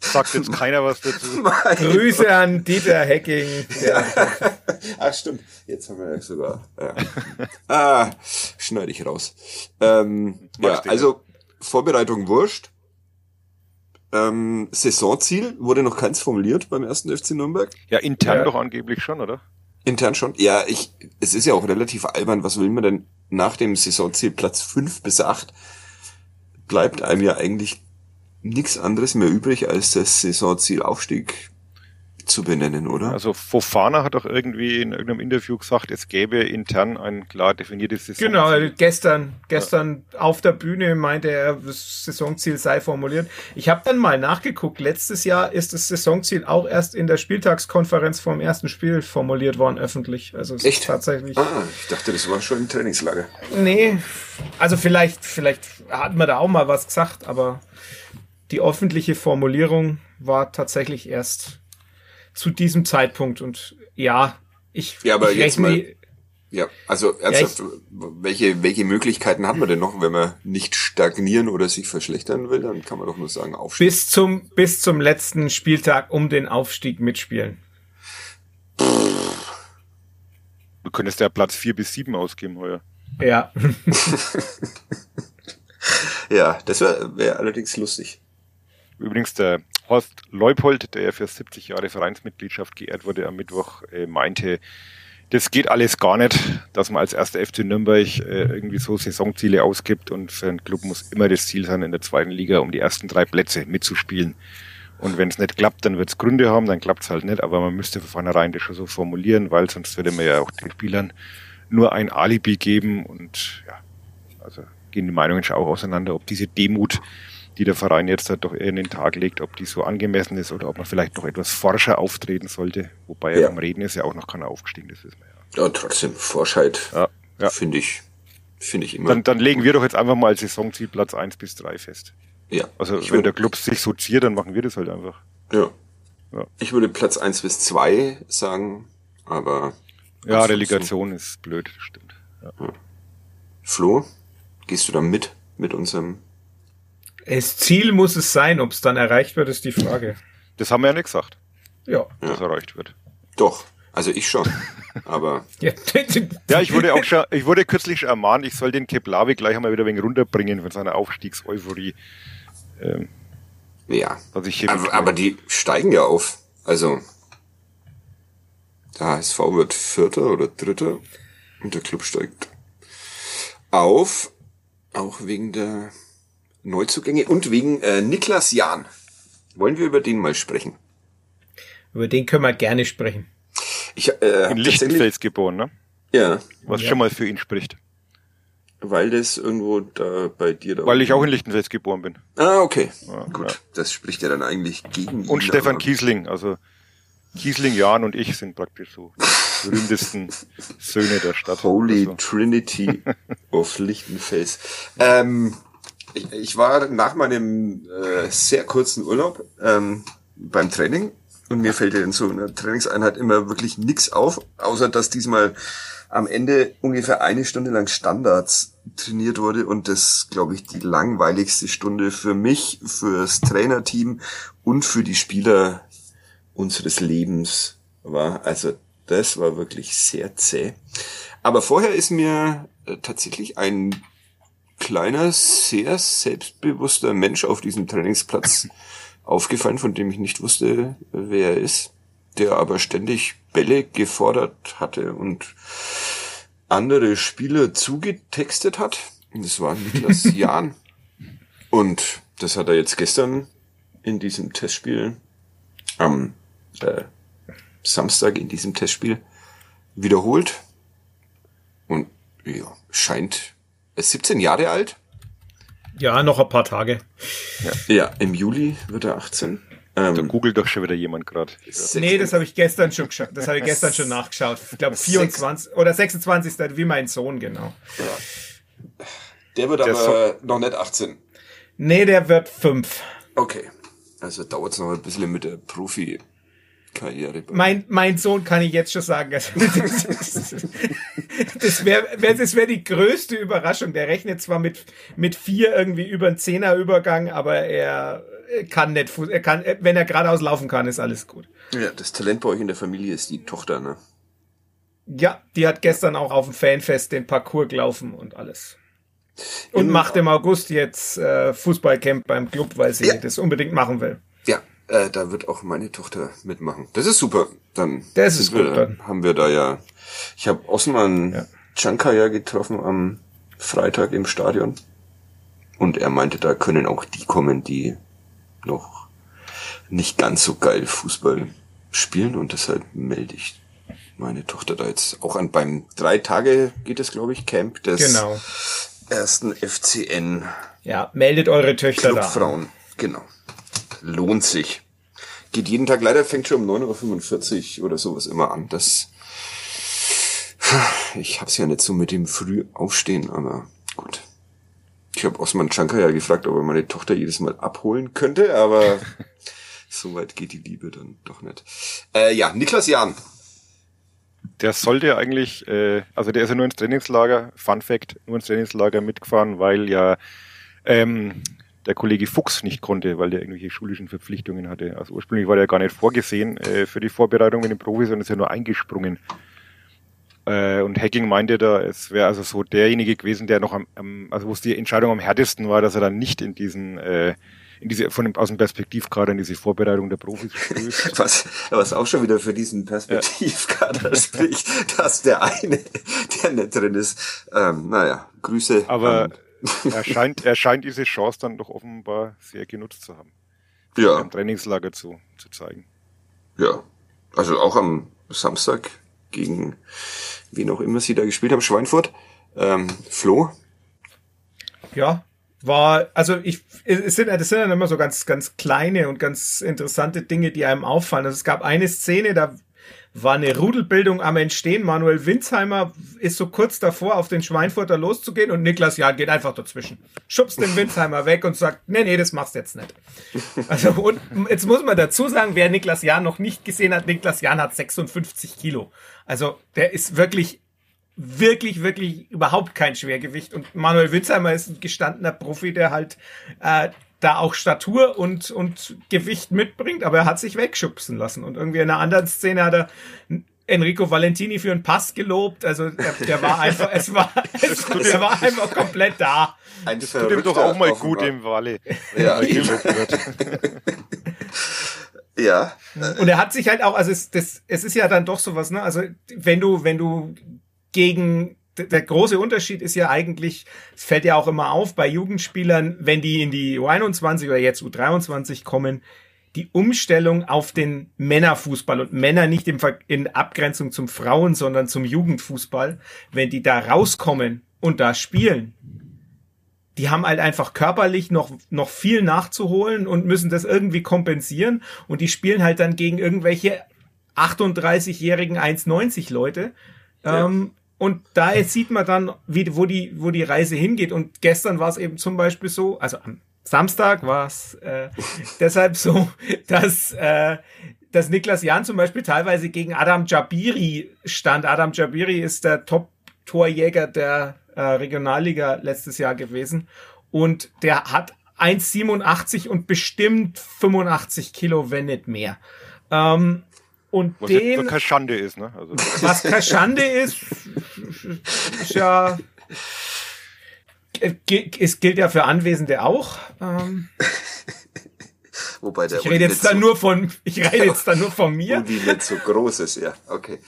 Sagt jetzt keiner was dazu. Grüße an Dieter Hecking. Ja. Ach stimmt, jetzt haben wir ja sogar. Ja. Ah, schneide ich raus. Ähm, ja, also Vorbereitung wurscht. Ähm, Saisonziel wurde noch keins formuliert beim ersten FC Nürnberg. Ja, intern ja. doch angeblich schon, oder? Intern schon. Ja, ich, es ist ja auch relativ albern. Was will man denn nach dem Saisonziel Platz fünf bis acht bleibt einem ja eigentlich nichts anderes mehr übrig, als das Saisonziel Aufstieg zu benennen, oder? Also Fofana hat doch irgendwie in irgendeinem Interview gesagt, es gäbe intern ein klar definiertes Saisonziel. Genau, gestern, gestern ja. auf der Bühne meinte er, das Saisonziel sei formuliert. Ich habe dann mal nachgeguckt, letztes Jahr ist das Saisonziel auch erst in der Spieltagskonferenz vom ersten Spiel formuliert worden, öffentlich. Also es Echt? ist tatsächlich. Ah, ich dachte, das war schon im Trainingslager. Nee, also vielleicht, vielleicht hat man da auch mal was gesagt, aber die öffentliche Formulierung war tatsächlich erst zu diesem Zeitpunkt. Und ja, ich, ja, aber ich jetzt mal, ja, also ernsthaft, ja, welche, welche Möglichkeiten haben wir denn noch, wenn man nicht stagnieren oder sich verschlechtern will? Dann kann man doch nur sagen, aufsteigen. Bis zum, bis zum letzten Spieltag um den Aufstieg mitspielen. Du könntest ja Platz vier bis sieben ausgeben heuer. Ja. ja, das wäre wär allerdings lustig. Übrigens, der Horst Leupold, der für 70 Jahre Vereinsmitgliedschaft geehrt wurde am Mittwoch, äh, meinte, das geht alles gar nicht, dass man als erster FC Nürnberg äh, irgendwie so Saisonziele ausgibt und für einen Club muss immer das Ziel sein, in der zweiten Liga um die ersten drei Plätze mitzuspielen. Und wenn es nicht klappt, dann wird es Gründe haben, dann klappt es halt nicht, aber man müsste von vornherein das schon so formulieren, weil sonst würde man ja auch den Spielern nur ein Alibi geben und ja, also gehen die Meinungen schon auch auseinander, ob diese Demut die der Verein jetzt halt doch in den Tag legt, ob die so angemessen ist oder ob man vielleicht noch etwas forscher auftreten sollte. Wobei ja. beim Reden ist ja auch noch keiner aufgestiegen, das ist man ja. Ja, trotzdem, Forschheit ja, ja. finde ich, finde ich immer. Dann, dann legen wir doch jetzt einfach mal Saisonziel Platz eins bis drei fest. Ja. Also wenn würde, der Club sich so ziert, dann machen wir das halt einfach. Ja. ja. Ich würde Platz eins bis zwei sagen, aber. Ja, Relegation ist blöd, stimmt. Ja. Flo, gehst du da mit, mit unserem das Ziel muss es sein, ob es dann erreicht wird, ist die Frage. Das haben wir ja nicht gesagt. Ja. Dass erreicht wird. Doch. Also ich schon. Aber. ja, ich wurde auch schon, ich wurde kürzlich ermahnt, ich soll den Keplavi gleich einmal wieder ein wenig runterbringen von seiner Aufstiegseuphorie. Ähm, ja. aber, aber die steigen ja auf. Also. Der HSV wird Vierter oder Dritter und der Club steigt auf. Auch wegen der Neuzugänge und wegen äh, Niklas Jahn. Wollen wir über den mal sprechen? Über den können wir gerne sprechen. Ich, äh, In Lichtenfels geboren, ne? Ja. Was ja. schon mal für ihn spricht. Weil das irgendwo da bei dir da Weil ich auch in Lichtenfels geboren bin. Ah, okay. Ja, Gut. Ja. Das spricht ja dann eigentlich gegen Und ihn, Stefan Kiesling, also Kiesling, Jan und ich sind praktisch so berühmtesten Söhne der Stadt. Holy also. Trinity of Lichtenfels. Ähm, ich, ich, war nach meinem äh, sehr kurzen Urlaub ähm, beim Training und mir fällt ja in so einer Trainingseinheit immer wirklich nichts auf, außer dass diesmal am Ende ungefähr eine Stunde lang Standards trainiert wurde und das, glaube ich, die langweiligste Stunde für mich, fürs Trainerteam und für die Spieler unseres Lebens war. Also das war wirklich sehr zäh. Aber vorher ist mir äh, tatsächlich ein kleiner, sehr selbstbewusster Mensch auf diesem Trainingsplatz aufgefallen, von dem ich nicht wusste, wer er ist, der aber ständig Bälle gefordert hatte und andere Spieler zugetextet hat. Das war Niklas Jahn. Und das hat er jetzt gestern in diesem Testspiel am äh, Samstag in diesem Testspiel wiederholt. Und ja, scheint 17 Jahre alt. Ja, noch ein paar Tage. Ja, ja im Juli wird er 18. Ähm, da googelt doch schon wieder jemand gerade. Nee, das habe ich gestern schon geschaut. Das habe ich gestern schon nachgeschaut. Ich glaube 24 oder 26. wie mein Sohn, genau. Ja. Der wird der aber so noch nicht 18. Nee, der wird 5. Okay. Also dauert es noch ein bisschen mit der Profi Karriere. Mein, mein Sohn kann ich jetzt schon sagen. das wäre wär, das wär die größte Überraschung. Der rechnet zwar mit, mit vier irgendwie über einen Zehnerübergang, aber er kann nicht, er kann, wenn er geradeaus laufen kann, ist alles gut. Ja, das Talent bei euch in der Familie ist die Tochter, ne? Ja, die hat gestern auch auf dem Fanfest den Parcours gelaufen und alles. Und Im, macht im August jetzt äh, Fußballcamp beim Club, weil sie ja. das unbedingt machen will. Ja, äh, da wird auch meine Tochter mitmachen. Das ist super. Dann das ist wir, gut, dann. haben wir da ja. Ich habe Osman ja. Chankaya getroffen am Freitag im Stadion. Und er meinte, da können auch die kommen, die noch nicht ganz so geil Fußball spielen. Und deshalb melde ich meine Tochter da jetzt auch an. Beim drei Tage geht es, glaube ich, Camp des genau. ersten FCN. Ja, meldet eure Töchter Clubfrauen. da. Genau lohnt sich. Geht jeden Tag, leider fängt schon um 9.45 Uhr oder sowas immer an. Das, ich hab's ja nicht so mit dem früh aufstehen, aber gut. Ich habe Osman Chankar ja gefragt, ob er meine Tochter jedes Mal abholen könnte, aber so weit geht die Liebe dann doch nicht. Äh, ja, Niklas Jahn. Der sollte eigentlich, äh, also der ist ja nur ins Trainingslager, Fun Fact, nur ins Trainingslager mitgefahren, weil ja ähm, der Kollege Fuchs nicht konnte, weil der irgendwelche schulischen Verpflichtungen hatte. Also ursprünglich war der gar nicht vorgesehen äh, für die Vorbereitung mit den Profis, sondern ist ja nur eingesprungen. Äh, und Hacking meinte da, es wäre also so derjenige gewesen, der noch am, am also wo es die Entscheidung am härtesten war, dass er dann nicht in diesen äh, in diese von dem aus dem Perspektivkader in diese Vorbereitung der Profis stößt. was, was auch schon wieder für diesen Perspektivkader ja. spricht, dass der eine, der nicht drin ist. Ähm, naja, Grüße. Aber er scheint, er scheint diese Chance dann doch offenbar sehr genutzt zu haben. Ja. Im Trainingslager zu, zu zeigen. Ja. Also auch am Samstag gegen wen auch immer sie da gespielt haben, Schweinfurt. Ähm, Flo? Ja, war, also ich, es sind, das sind dann immer so ganz, ganz kleine und ganz interessante Dinge, die einem auffallen. Also es gab eine Szene, da war eine Rudelbildung am Entstehen. Manuel Winsheimer ist so kurz davor, auf den Schweinfurter loszugehen und Niklas Jahn geht einfach dazwischen. Schubst den Winsheimer weg und sagt, nee, nee, das machst du jetzt nicht. Also, und jetzt muss man dazu sagen, wer Niklas Jahn noch nicht gesehen hat, Niklas Jahn hat 56 Kilo. Also, der ist wirklich wirklich, wirklich überhaupt kein Schwergewicht. Und Manuel Winsheimer ist ein gestandener Profi, der halt äh, da auch Statur und, und Gewicht mitbringt, aber er hat sich wegschubsen lassen. Und irgendwie in einer anderen Szene hat er Enrico Valentini für einen Pass gelobt. Also der, der war einfach, es war, es, er war einfach komplett da. Ein das tut ihm doch auch mal gut im Walle. Ja. ja. Und er hat sich halt auch, also es, das, es ist ja dann doch sowas, ne? Also wenn du, wenn du gegen der große Unterschied ist ja eigentlich, es fällt ja auch immer auf bei Jugendspielern, wenn die in die U21 oder jetzt U23 kommen, die Umstellung auf den Männerfußball und Männer nicht in Abgrenzung zum Frauen, sondern zum Jugendfußball, wenn die da rauskommen und da spielen, die haben halt einfach körperlich noch, noch viel nachzuholen und müssen das irgendwie kompensieren. Und die spielen halt dann gegen irgendwelche 38-jährigen 1,90 Leute. Ja. Ähm, und da sieht man dann, wie, wo die, wo die Reise hingeht. Und gestern war es eben zum Beispiel so, also am Samstag war es äh, deshalb so, dass, äh, dass Niklas Jan zum Beispiel teilweise gegen Adam Jabiri stand. Adam Jabiri ist der Top-Torjäger der äh, Regionalliga letztes Jahr gewesen. Und der hat 1,87 und bestimmt 85 Kilo, wenn nicht mehr. Ähm, und was den, jetzt keine Schande ist, ne? Also. Was keine Schande ist, ist ja. Es gilt ja für Anwesende auch. Ähm, Wobei der ich rede jetzt dann so nur von, ich rede jetzt dann nur von mir. Uli nicht so groß ist, ja, okay.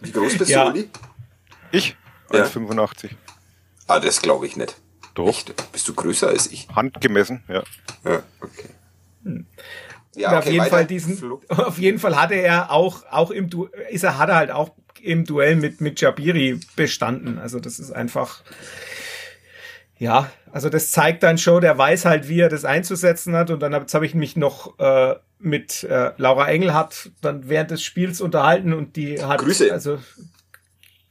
Wie groß bist ja. du, Uli? Ich? 1,85. Ja. Ah, das glaube ich nicht. Doch. Echt? Bist du größer als ich? Handgemessen, ja. Ja, okay. Hm. Ja, okay, auf jeden Fall diesen, Flug. auf jeden Fall hatte er auch, auch im du ist er, hat er halt auch im Duell mit, mit Jabiri bestanden. Also das ist einfach, ja, also das zeigt dann schon, der weiß halt, wie er das einzusetzen hat. Und dann habe hab ich mich noch äh, mit äh, Laura Engelhardt dann während des Spiels unterhalten und die hat Grüße. also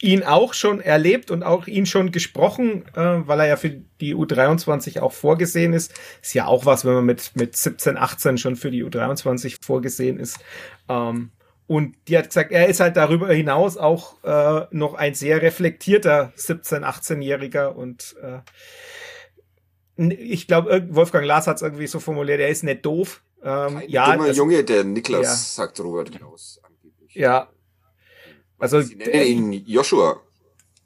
ihn auch schon erlebt und auch ihn schon gesprochen, äh, weil er ja für die U23 auch vorgesehen ist. Ist ja auch was, wenn man mit, mit 17, 18 schon für die U23 vorgesehen ist. Ähm, und die hat gesagt, er ist halt darüber hinaus auch äh, noch ein sehr reflektierter 17-, 18-Jähriger und äh, ich glaube, Wolfgang Lars hat es irgendwie so formuliert, er ist nicht doof. Ähm, ja, dummer das, Junge, der Niklas, ja. sagt Robert Klaus angeblich. Ja, also, Sie nennen ihn Joshua.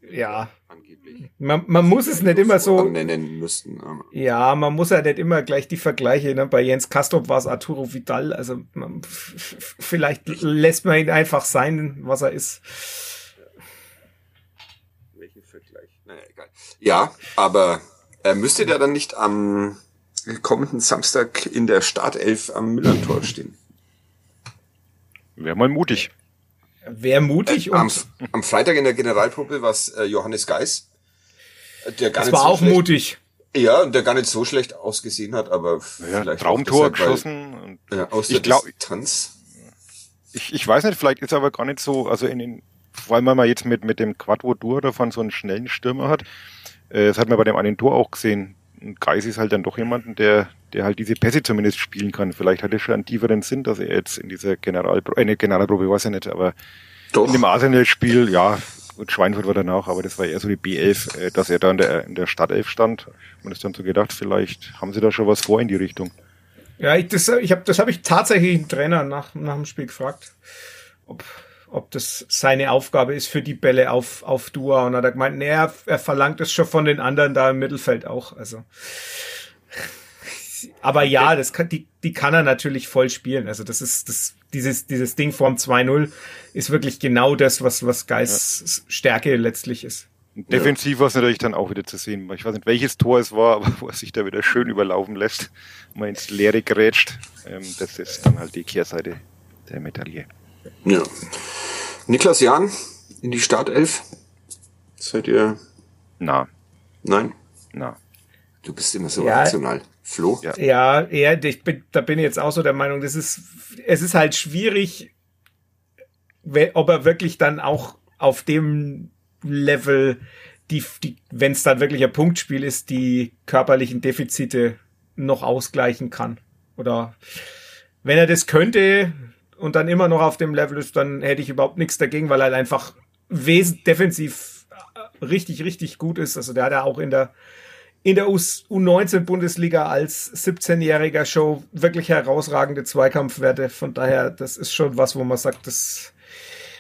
Ja. Angeblich. Man, man muss es nicht immer so nennen müssten. Ja, man muss ja nicht immer gleich die Vergleiche. Ne? Bei Jens Kastrop war es Arturo Vidal. Also man, vielleicht lässt man ihn einfach sein, was er ist. Welchen Vergleich? Naja, egal. Ja, aber er müsste der dann nicht am kommenden Samstag in der Startelf am Müllerntor stehen. Wäre mal mutig. Wäre mutig. Äh, am, am, Freitag in der Generalprobe war es äh, Johannes Geis. Der gar das nicht war so auch schlecht, mutig. Ja, und der gar nicht so schlecht ausgesehen hat, aber ja, vielleicht Traumtor geschossen. Und ja, aus ich der Distanz. Ich, ich weiß nicht, vielleicht ist aber gar nicht so, also in den, weil man mal jetzt mit, mit dem Quadro Dur davon so einen schnellen Stürmer hat, äh, das hat man bei dem einen Tor auch gesehen. Und Geis ist halt dann doch jemanden, der, der halt diese Pässe zumindest spielen kann. Vielleicht hat es schon einen tieferen Sinn, dass er jetzt in dieser Generalprobe, äh, eine Generalprobe weiß ich nicht, aber doch. in dem Arsenal-Spiel, ja, gut, Schweinfurt war danach, aber das war eher so die B11, äh, dass er da in der, in der Startelf stand. Man ist dann so gedacht, vielleicht haben sie da schon was vor in die Richtung. Ja, ich, das, ich hab, das habe ich tatsächlich den Trainer nach, nach dem Spiel gefragt, ob, ob das seine Aufgabe ist für die Bälle auf, auf Dua. Und er hat gemeint, nee, er, er verlangt es schon von den anderen da im Mittelfeld auch. Also. Aber ja, das kann, die, die kann er natürlich voll spielen. Also das ist das, dieses, dieses Ding vorm 2-0 ist wirklich genau das, was, was Geis ja. Stärke letztlich ist. Defensiv war es natürlich dann auch wieder zu sehen. Ich weiß nicht, welches Tor es war, aber wo er sich da wieder schön überlaufen lässt, mal ins Leere grätscht. Ähm, das ist dann halt die Kehrseite der Medaille. Ja. Niklas Jahn in die Startelf. Seid ihr? Na. Nein? Na. Du bist immer so ja. rational. Flo? Ja, ja, ja ich bin, da bin ich jetzt auch so der Meinung, das ist, es ist halt schwierig, ob er wirklich dann auch auf dem Level, die, die wenn es dann wirklich ein Punktspiel ist, die körperlichen Defizite noch ausgleichen kann. Oder wenn er das könnte und dann immer noch auf dem Level ist, dann hätte ich überhaupt nichts dagegen, weil er halt einfach defensiv richtig, richtig gut ist. Also der hat ja auch in der in der U19-Bundesliga als 17-jähriger Show wirklich herausragende Zweikampfwerte. Von daher, das ist schon was, wo man sagt, das,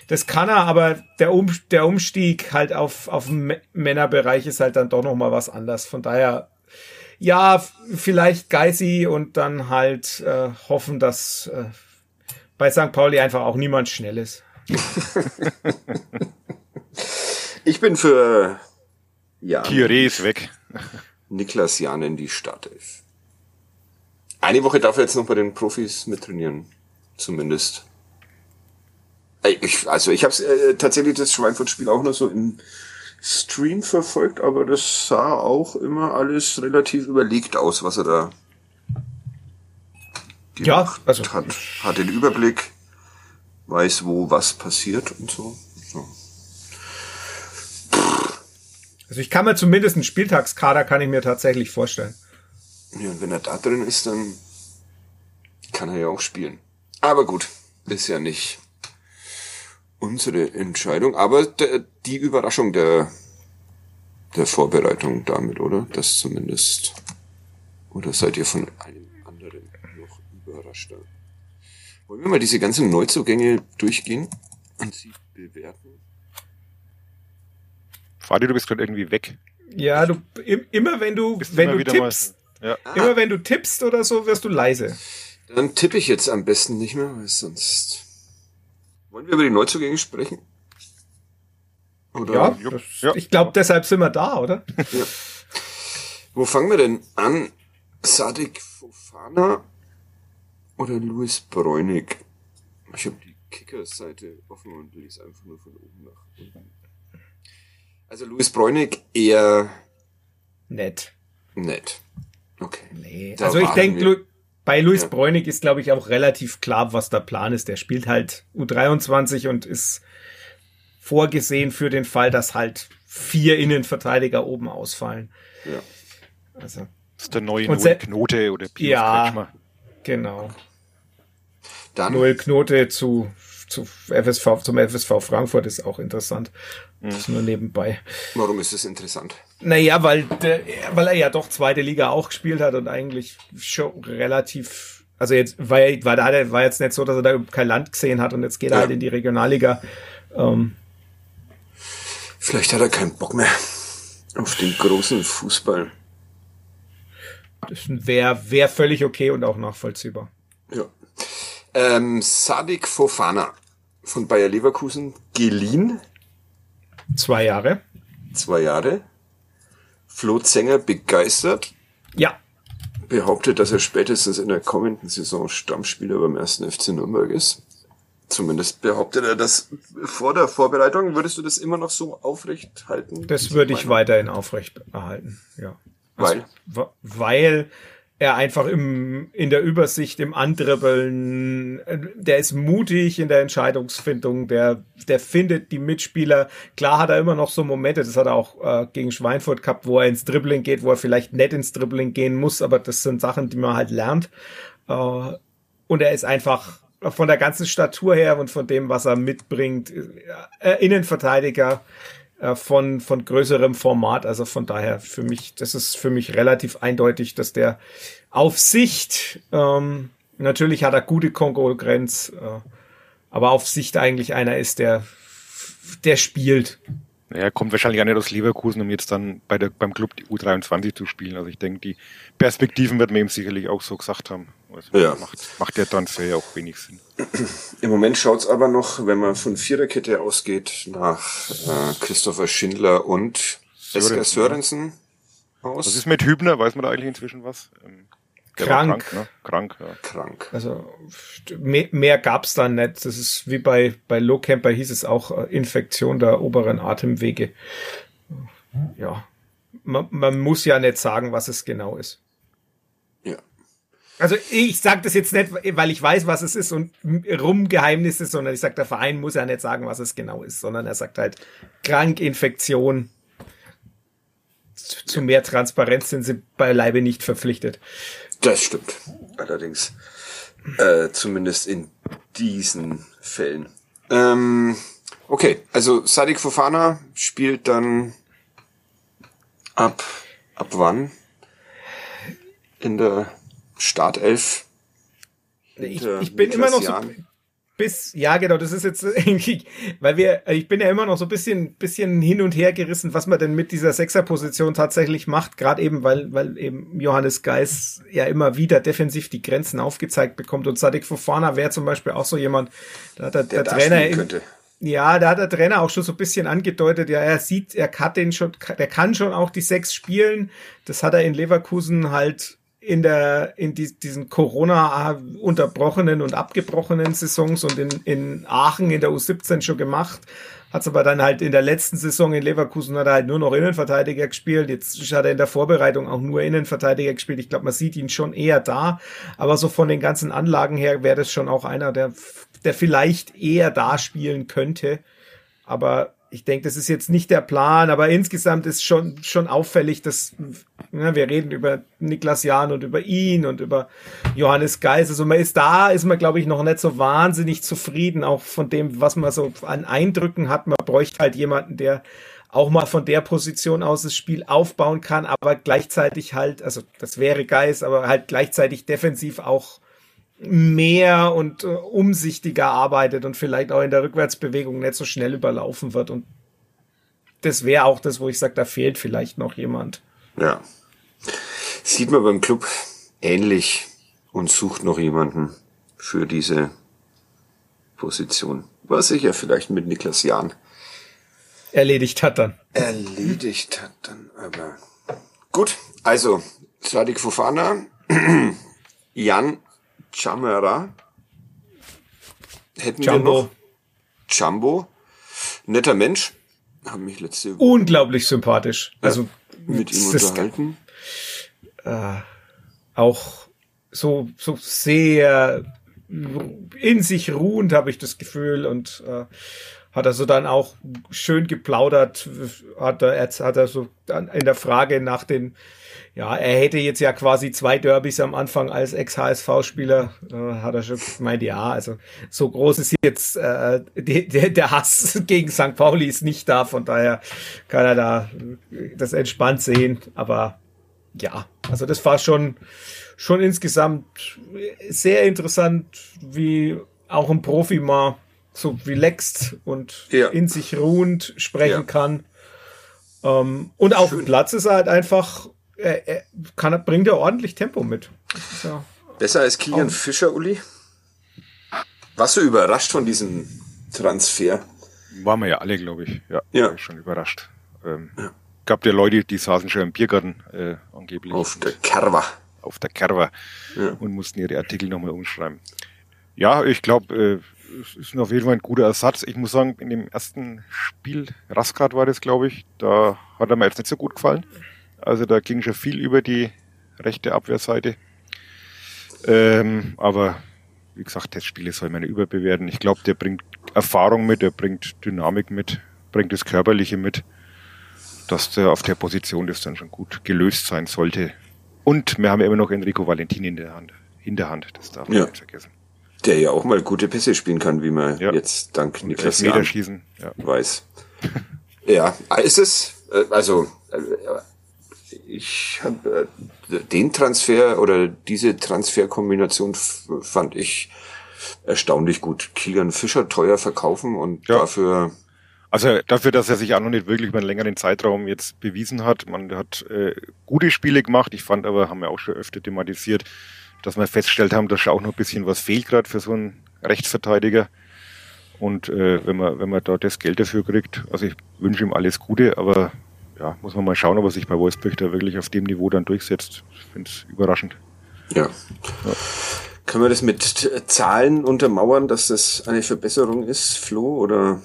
das kann er, aber der, um, der Umstieg halt auf, auf Männerbereich ist halt dann doch nochmal was anders. Von daher, ja, vielleicht Geisi und dann halt äh, hoffen, dass äh, bei St. Pauli einfach auch niemand schnell ist. ich bin für ja. Thierry ist weg. Niklas Jan in die Startelf. Eine Woche darf er jetzt noch bei den Profis mittrainieren. Zumindest. Ich, also ich habe äh, tatsächlich das Schweinfurt-Spiel auch noch so im, Stream verfolgt, aber das sah auch immer alles relativ überlegt aus, was er da ja, also hat. Hat den Überblick, weiß, wo was passiert und so. so. Also ich kann mir zumindest einen Spieltagskader kann ich mir tatsächlich vorstellen. Ja, und wenn er da drin ist, dann kann er ja auch spielen. Aber gut, ist ja nicht unsere Entscheidung, aber de, die Überraschung der, der Vorbereitung damit, oder? Das zumindest. Oder seid ihr von einem noch überraschter? Wollen wir mal diese ganzen Neuzugänge durchgehen und sie bewerten? Fadi, du bist gerade irgendwie weg. Ja, du immer wenn du wenn du tippst, ja. immer wenn du tippst oder so, wirst du leise. Dann tippe ich jetzt am besten nicht mehr, weil sonst wollen wir über die Neuzugänge sprechen? Oder? Ja, das, ja. ich glaube, deshalb sind wir da, oder? Ja. Wo fangen wir denn an? Sadik Fofana oder Louis Bräunig? Ich habe die Kicker-Seite offen und lese einfach nur von oben nach unten. Also Louis Bräunig eher nett. Nett. Okay. Nee. also ich denke, bei Luis ja. Bräunig ist, glaube ich, auch relativ klar, was der Plan ist. Der spielt halt U23 und ist vorgesehen für den Fall, dass halt vier Innenverteidiger oben ausfallen. Ja. Also. Das ist der neue Knote oder Pius Ja, Kretschmer. genau. Dann Noel Knote zu, zu FSV, zum FSV Frankfurt ist auch interessant. Mhm. Das nur nebenbei. Warum ist es interessant? Naja, weil, der, weil er ja doch zweite Liga auch gespielt hat und eigentlich schon relativ, also jetzt war, er, war, da, war jetzt nicht so, dass er da kein Land gesehen hat und jetzt geht ja. er halt in die Regionalliga. Ähm, Vielleicht hat er keinen Bock mehr auf den großen Fußball. Das wäre wär völlig okay und auch nachvollziehbar. Ja. Ähm, Sadik Fofana von Bayer Leverkusen geliehen Zwei Jahre. Zwei Jahre. Flo Zenger begeistert. Ja. Behauptet, dass er spätestens in der kommenden Saison Stammspieler beim ersten FC Nürnberg ist. Zumindest behauptet er das vor der Vorbereitung. Würdest du das immer noch so aufrecht halten? Das würde ich weiterhin aufrecht erhalten, ja. Weil? Also, weil er einfach im, in der Übersicht, im Andribbeln, der ist mutig in der Entscheidungsfindung, der, der findet die Mitspieler. Klar hat er immer noch so Momente, das hat er auch äh, gegen Schweinfurt gehabt, wo er ins Dribbling geht, wo er vielleicht nicht ins Dribbling gehen muss, aber das sind Sachen, die man halt lernt. Äh, und er ist einfach von der ganzen Statur her und von dem, was er mitbringt, äh, Innenverteidiger, äh, von, von größerem Format. Also von daher für mich, das ist für mich relativ eindeutig, dass der auf Sicht, ähm, natürlich hat er gute Konkurrenz, äh, aber auf Sicht eigentlich einer ist, der, der spielt. Er kommt wahrscheinlich auch nicht aus Leverkusen, um jetzt dann bei der, beim Club die U23 zu spielen. Also ich denke, die Perspektiven wird man ihm sicherlich auch so gesagt haben. Also ja. macht, macht der Transfer ja auch wenig Sinn. Im Moment schaut's aber noch, wenn man von Viererkette ausgeht, nach äh, Christopher Schindler und Esker Sörensen aus. Was ist mit Hübner? Weiß man da eigentlich inzwischen was? Ähm, krank. krank, ne? krank, ja. krank. Also mehr, mehr gab's da nicht. Das ist wie bei bei Low Camper hieß es auch äh, Infektion der oberen Atemwege. Ja, man, man muss ja nicht sagen, was es genau ist. Also ich sage das jetzt nicht, weil ich weiß, was es ist und Rumgeheimnis ist, sondern ich sage, der Verein muss ja nicht sagen, was es genau ist, sondern er sagt halt krank, Infektion. Zu mehr Transparenz sind sie beileibe nicht verpflichtet. Das stimmt. Allerdings. Äh, zumindest in diesen Fällen. Ähm, okay, also Sadik Fofana spielt dann ab ab wann? In der Startelf. Ich, ich bin immer noch so bis, ja genau, das ist jetzt weil wir, ich bin ja immer noch so ein bisschen, bisschen hin und her gerissen, was man denn mit dieser Sechserposition tatsächlich macht, gerade eben, weil, weil eben Johannes Geis ja immer wieder defensiv die Grenzen aufgezeigt bekommt und Sadik Fofana wäre zum Beispiel auch so jemand, da hat der, der, der Trainer, könnte. Ja, da hat der Trainer auch schon so ein bisschen angedeutet, ja, er sieht, er kann den schon, der kann schon auch die sechs spielen. Das hat er in Leverkusen halt in der in die, diesen Corona unterbrochenen und abgebrochenen Saisons und in, in Aachen in der U17 schon gemacht. hat aber dann halt in der letzten Saison in Leverkusen hat er halt nur noch Innenverteidiger gespielt. Jetzt hat er in der Vorbereitung auch nur Innenverteidiger gespielt. Ich glaube, man sieht ihn schon eher da. Aber so von den ganzen Anlagen her wäre das schon auch einer, der, der vielleicht eher da spielen könnte. Aber ich denke, das ist jetzt nicht der Plan, aber insgesamt ist schon, schon auffällig, dass ja, wir reden über Niklas Jahn und über ihn und über Johannes Geis. Also man ist da, ist man, glaube ich, noch nicht so wahnsinnig zufrieden, auch von dem, was man so an Eindrücken hat. Man bräuchte halt jemanden, der auch mal von der Position aus das Spiel aufbauen kann, aber gleichzeitig halt, also das wäre Geis, aber halt gleichzeitig defensiv auch mehr und äh, umsichtiger arbeitet und vielleicht auch in der Rückwärtsbewegung nicht so schnell überlaufen wird. Und das wäre auch das, wo ich sage, da fehlt vielleicht noch jemand. Ja. Sieht man beim Club ähnlich und sucht noch jemanden für diese Position. Was sich ja vielleicht mit Niklas Jahn erledigt hat dann. Erledigt hat dann, aber gut. Also, Sadik Fofana, Jan Chamera. Hätten Jumbo. wir noch Jumbo. Netter Mensch. Haben mich letzte Unglaublich sympathisch. Also mit ihm unterhalten. Äh, auch so, so sehr in sich ruhend, habe ich das Gefühl. Und äh, hat er so dann auch schön geplaudert, hat er, hat er so dann in der Frage nach den ja, er hätte jetzt ja quasi zwei Derbys am Anfang als Ex-HSV-Spieler, äh, hat er schon gemeint, ja, also so groß ist jetzt äh, die, der, der Hass gegen St. Pauli ist nicht da, von daher kann er da das entspannt sehen, aber ja, also das war schon, schon insgesamt sehr interessant, wie auch ein Profi mal so relaxed und ja. in sich ruhend sprechen ja. kann. Ähm, und auf dem Platz ist er halt einfach er, er kann, bringt er ordentlich Tempo mit. Ja Besser als Kilian Fischer, Uli? Warst du überrascht von diesem Transfer? Waren wir ja alle, glaube ich. Ja, ja. schon überrascht. Ähm, ja. Gab ja Leute, die saßen schon im Biergarten äh, angeblich. Auf der Kerwa. Auf der Kerwa. Ja. Und mussten ihre Artikel nochmal umschreiben. Ja, ich glaube, äh, es ist auf jeden Fall ein guter Ersatz. Ich muss sagen, in dem ersten Spiel, Raskat war das, glaube ich, da hat er mir jetzt nicht so gut gefallen. Also da ging schon viel über die rechte Abwehrseite. Ähm, aber wie gesagt, Testspiele soll man überbewerten. Ich glaube, der bringt Erfahrung mit, der bringt Dynamik mit, bringt das Körperliche mit, dass der auf der Position das dann schon gut gelöst sein sollte. Und wir haben ja immer noch Enrico Valentin in der Hand, in der Hand, das darf man ja. nicht vergessen. Der ja auch mal gute Pässe spielen kann, wie man ja. jetzt dank Niklas Meter schießen, ja. weiß. ja, ist es, äh, also äh, ich habe äh, den Transfer oder diese Transferkombination fand ich erstaunlich gut. Kilian Fischer teuer verkaufen und ja. dafür also dafür, dass er sich auch noch nicht wirklich über einen längeren Zeitraum jetzt bewiesen hat. Man hat äh, gute Spiele gemacht. Ich fand aber, haben wir auch schon öfter thematisiert, dass wir festgestellt haben, dass auch noch ein bisschen was fehlt gerade für so einen Rechtsverteidiger. Und äh, wenn man wenn man da das Geld dafür kriegt, also ich wünsche ihm alles Gute, aber ja, muss man mal schauen, ob er sich bei Wolfsburg da wirklich auf dem Niveau dann durchsetzt. Ich finde es überraschend. Ja. ja. Können wir das mit Zahlen untermauern, dass das eine Verbesserung ist, Flo, oder?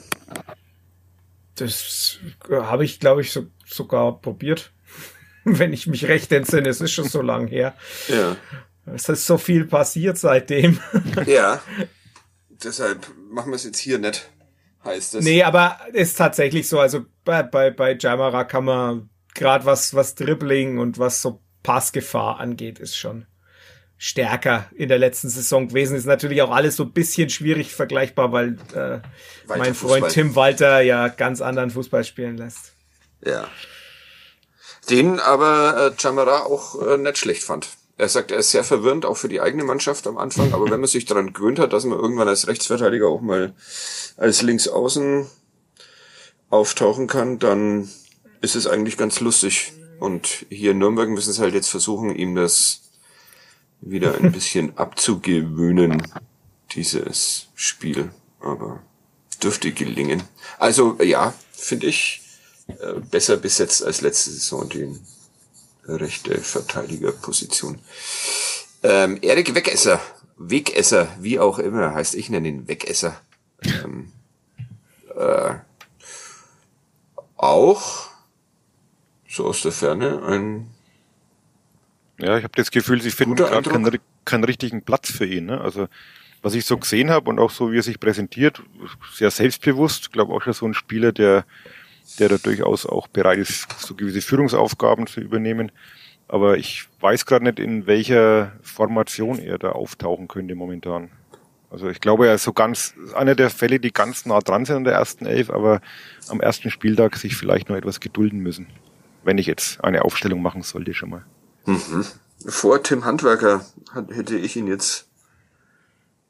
Das habe ich, glaube ich, so, sogar probiert. Wenn ich mich recht entsinne, es ist schon so lang her. Ja. Es ist so viel passiert seitdem. Ja. Deshalb machen wir es jetzt hier nicht heißt es. Nee, aber ist tatsächlich so. Also bei, bei, bei Jamara kann man gerade was, was Dribbling und was so Passgefahr angeht, ist schon stärker in der letzten Saison gewesen. Ist natürlich auch alles so ein bisschen schwierig vergleichbar, weil äh, mein Freund Fußball. Tim Walter ja ganz anderen Fußball spielen lässt. Ja. Den aber äh, Jamara auch äh, nicht schlecht fand. Er sagt, er ist sehr verwirrend, auch für die eigene Mannschaft am Anfang, aber wenn man sich daran gewöhnt hat, dass man irgendwann als Rechtsverteidiger auch mal als Linksaußen auftauchen kann, dann ist es eigentlich ganz lustig. Und hier in Nürnberg müssen sie halt jetzt versuchen, ihm das wieder ein bisschen abzugewöhnen, dieses Spiel. Aber dürfte gelingen. Also ja, finde ich äh, besser besetzt als letzte Saison den rechte Verteidigerposition. Ähm, Erik Wegesser, Wegesser, wie auch immer heißt, ich nenne ihn Wegesser. Ähm, äh, auch so aus der Ferne ein. Ja, ich habe das Gefühl, sie finden gerade keinen, keinen richtigen Platz für ihn. Ne? Also was ich so gesehen habe und auch so wie er sich präsentiert, sehr selbstbewusst. glaube auch schon so ein Spieler, der der da durchaus auch bereit ist, so gewisse Führungsaufgaben zu übernehmen. Aber ich weiß gerade nicht, in welcher Formation er da auftauchen könnte momentan. Also ich glaube, er ist so ganz einer der Fälle, die ganz nah dran sind an der ersten Elf, aber am ersten Spieltag sich vielleicht noch etwas gedulden müssen, wenn ich jetzt eine Aufstellung machen sollte schon mal. Mhm. Vor Tim Handwerker hätte ich ihn jetzt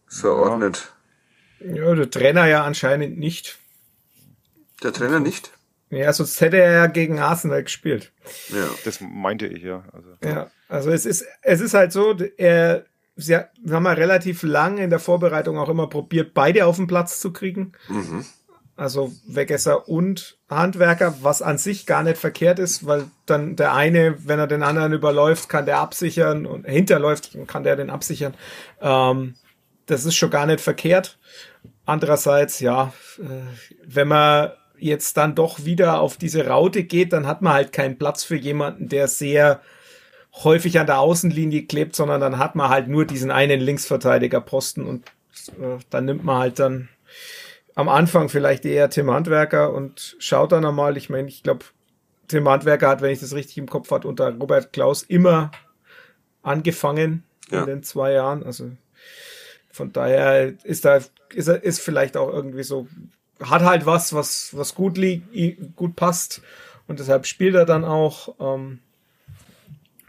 verordnet. Ja. ja, der Trainer ja anscheinend nicht. Der Trainer nicht? Ja, sonst hätte er ja gegen Arsenal gespielt. Ja, das meinte ich ja. Also, ja, also es ist, es ist halt so, er, sie haben ja relativ lang in der Vorbereitung auch immer probiert, beide auf den Platz zu kriegen. Mhm. Also Wegesser und Handwerker, was an sich gar nicht verkehrt ist, weil dann der eine, wenn er den anderen überläuft, kann der absichern und hinterläuft, kann der den absichern. Ähm, das ist schon gar nicht verkehrt. Andererseits, ja, äh, wenn man jetzt dann doch wieder auf diese Raute geht, dann hat man halt keinen Platz für jemanden, der sehr häufig an der Außenlinie klebt, sondern dann hat man halt nur diesen einen Linksverteidigerposten und äh, dann nimmt man halt dann am Anfang vielleicht eher Tim Handwerker und schaut dann einmal, ich meine, ich glaube, Tim Handwerker hat, wenn ich das richtig im Kopf hat, unter Robert Klaus immer angefangen ja. in den zwei Jahren. Also von daher ist da ist, ist vielleicht auch irgendwie so hat halt was, was, was gut liegt, gut passt. Und deshalb spielt er dann auch. Ähm,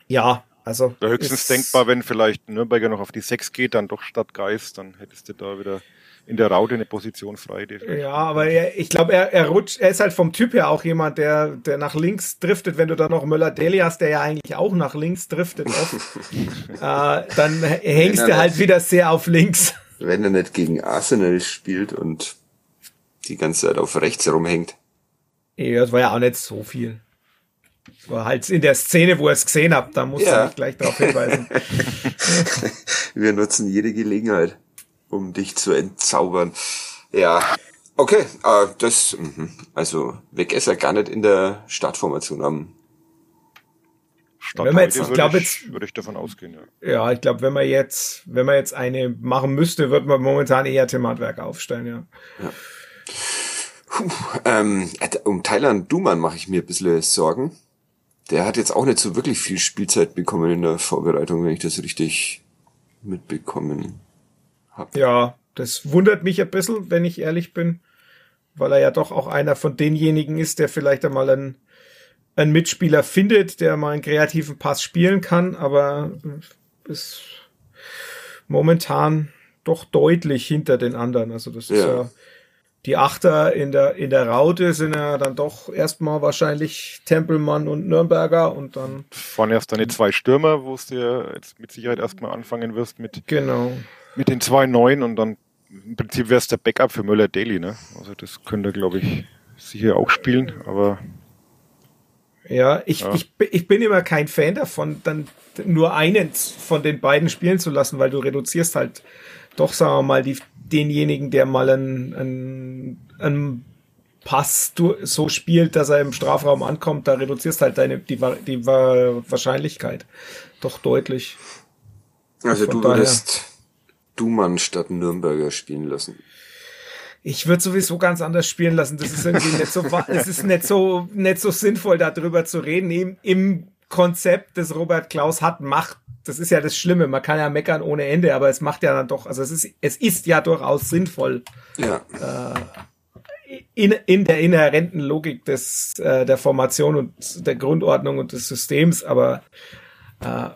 ja, also. Ja, höchstens denkbar, wenn vielleicht Nürnberger noch auf die 6 geht, dann doch statt Geist, dann hättest du da wieder in der Raute eine Position frei. Ja, aber er, ich glaube, er, er rutscht, er ist halt vom Typ her auch jemand, der, der nach links driftet. Wenn du da noch Müller-Deli hast, der ja eigentlich auch nach links driftet oft, äh, dann hängst du halt wieder sehr auf links. Wenn er nicht gegen Arsenal spielt und die ganze Zeit auf rechts rumhängt. Ja, das war ja auch nicht so viel. Das war halt in der Szene, wo ihr es gesehen habt, da muss ja. ich gleich darauf hinweisen. Wir nutzen jede Gelegenheit, um dich zu entzaubern. Ja, okay, äh, das, mh. also weg ist er gar nicht in der Startformation am Stand wenn man jetzt, ich glaube jetzt, würde ich davon ausgehen, ja. Ja, ich glaube, wenn man jetzt, wenn man jetzt eine machen müsste, würde man momentan eher Thematwerk aufstellen, ja. ja. Puh, ähm, um Thailand Duman mache ich mir ein bisschen Sorgen. Der hat jetzt auch nicht so wirklich viel Spielzeit bekommen in der Vorbereitung, wenn ich das richtig mitbekommen habe. Ja, das wundert mich ein bisschen, wenn ich ehrlich bin, weil er ja doch auch einer von denjenigen ist, der vielleicht einmal einen, einen Mitspieler findet, der mal einen kreativen Pass spielen kann, aber ist momentan doch deutlich hinter den anderen. Also das ja. ist ja die Achter in der, in der Raute sind ja dann doch erstmal wahrscheinlich Tempelmann und Nürnberger und dann. Waren erst deine zwei Stürmer, wo es dir jetzt mit Sicherheit erstmal anfangen wirst mit, genau. mit den zwei neuen und dann im Prinzip wäre es der Backup für Müller Daily, ne? Also das könnte, glaube ich, sicher auch spielen, aber. Ja, ich, ja. ich, ich bin immer kein Fan davon, dann nur einen von den beiden spielen zu lassen, weil du reduzierst halt doch, sagen wir mal, die, denjenigen, der mal einen, einen, einen Pass so spielt, dass er im Strafraum ankommt, da reduzierst halt deine die, die Wahrscheinlichkeit doch deutlich. Also du würdest Dumann statt Nürnberger spielen lassen. Ich würde sowieso ganz anders spielen lassen. Das ist irgendwie nicht so, es ist nicht so, nicht so sinnvoll, darüber zu reden. Im, Im Konzept, das Robert Klaus hat, macht das ist ja das Schlimme. Man kann ja meckern ohne Ende, aber es macht ja dann doch, also es ist, es ist ja durchaus sinnvoll. Ja. Äh, in, in der inhärenten Logik des, äh, der Formation und der Grundordnung und des Systems, aber äh,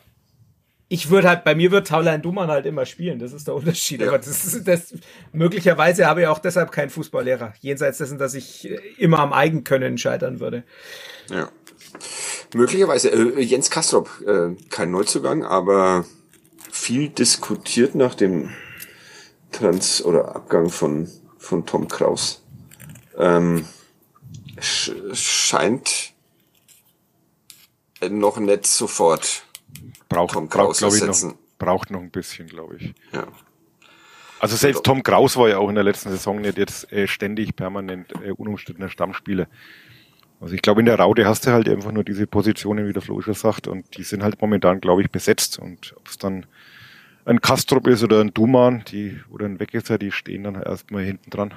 ich würde halt, bei mir wird Taulein Dumann halt immer spielen, das ist der Unterschied. Ja. Aber das ist das, möglicherweise habe ich auch deshalb keinen Fußballlehrer, jenseits dessen, dass ich immer am Eigenkönnen scheitern würde. Ja. Möglicherweise. Äh, Jens Kastrop, äh, kein Neuzugang, aber viel diskutiert nach dem Trans- oder Abgang von, von Tom Kraus. Ähm, sch scheint noch nicht sofort braucht, Tom Kraus braucht, ersetzen. Noch, braucht noch ein bisschen, glaube ich. Ja. Also selbst Tom Kraus war ja auch in der letzten Saison nicht jetzt äh, ständig permanent äh, unumstrittener Stammspieler. Also ich glaube, in der Raute hast du halt einfach nur diese Positionen, wie der Flo schon sagt, und die sind halt momentan, glaube ich, besetzt. Und ob es dann ein Kastrup ist oder ein Duman, die, oder ein Wegesser, die stehen dann erstmal hinten dran.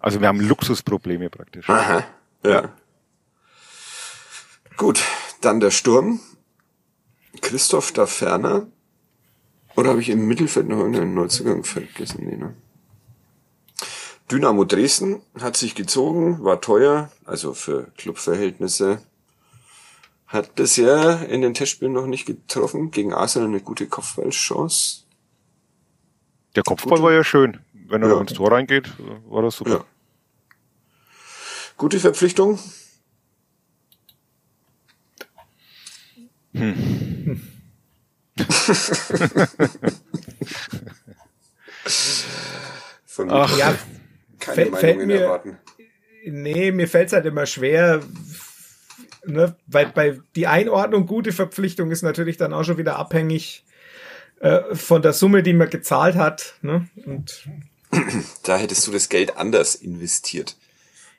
Also wir haben Luxusprobleme praktisch. Aha, ja. Gut, dann der Sturm. Christoph da ferner. Oder habe ich im Mittelfeld noch einen Neuzugang vergessen? Nee, ne? Dynamo Dresden hat sich gezogen, war teuer, also für Clubverhältnisse. Hat bisher in den Testspielen noch nicht getroffen. Gegen Arsenal eine gute Kopfballchance. Der Kopfball gute. war ja schön. Wenn er ja. ins Tor reingeht, war das super. Ja. Gute Verpflichtung. Hm. Von Ach, ja, keine fällt mir, erwarten. Nee, mir fällt es halt immer schwer, ne, weil bei die Einordnung gute Verpflichtung ist natürlich dann auch schon wieder abhängig äh, von der Summe, die man gezahlt hat. Ne? Und da hättest du das Geld anders investiert.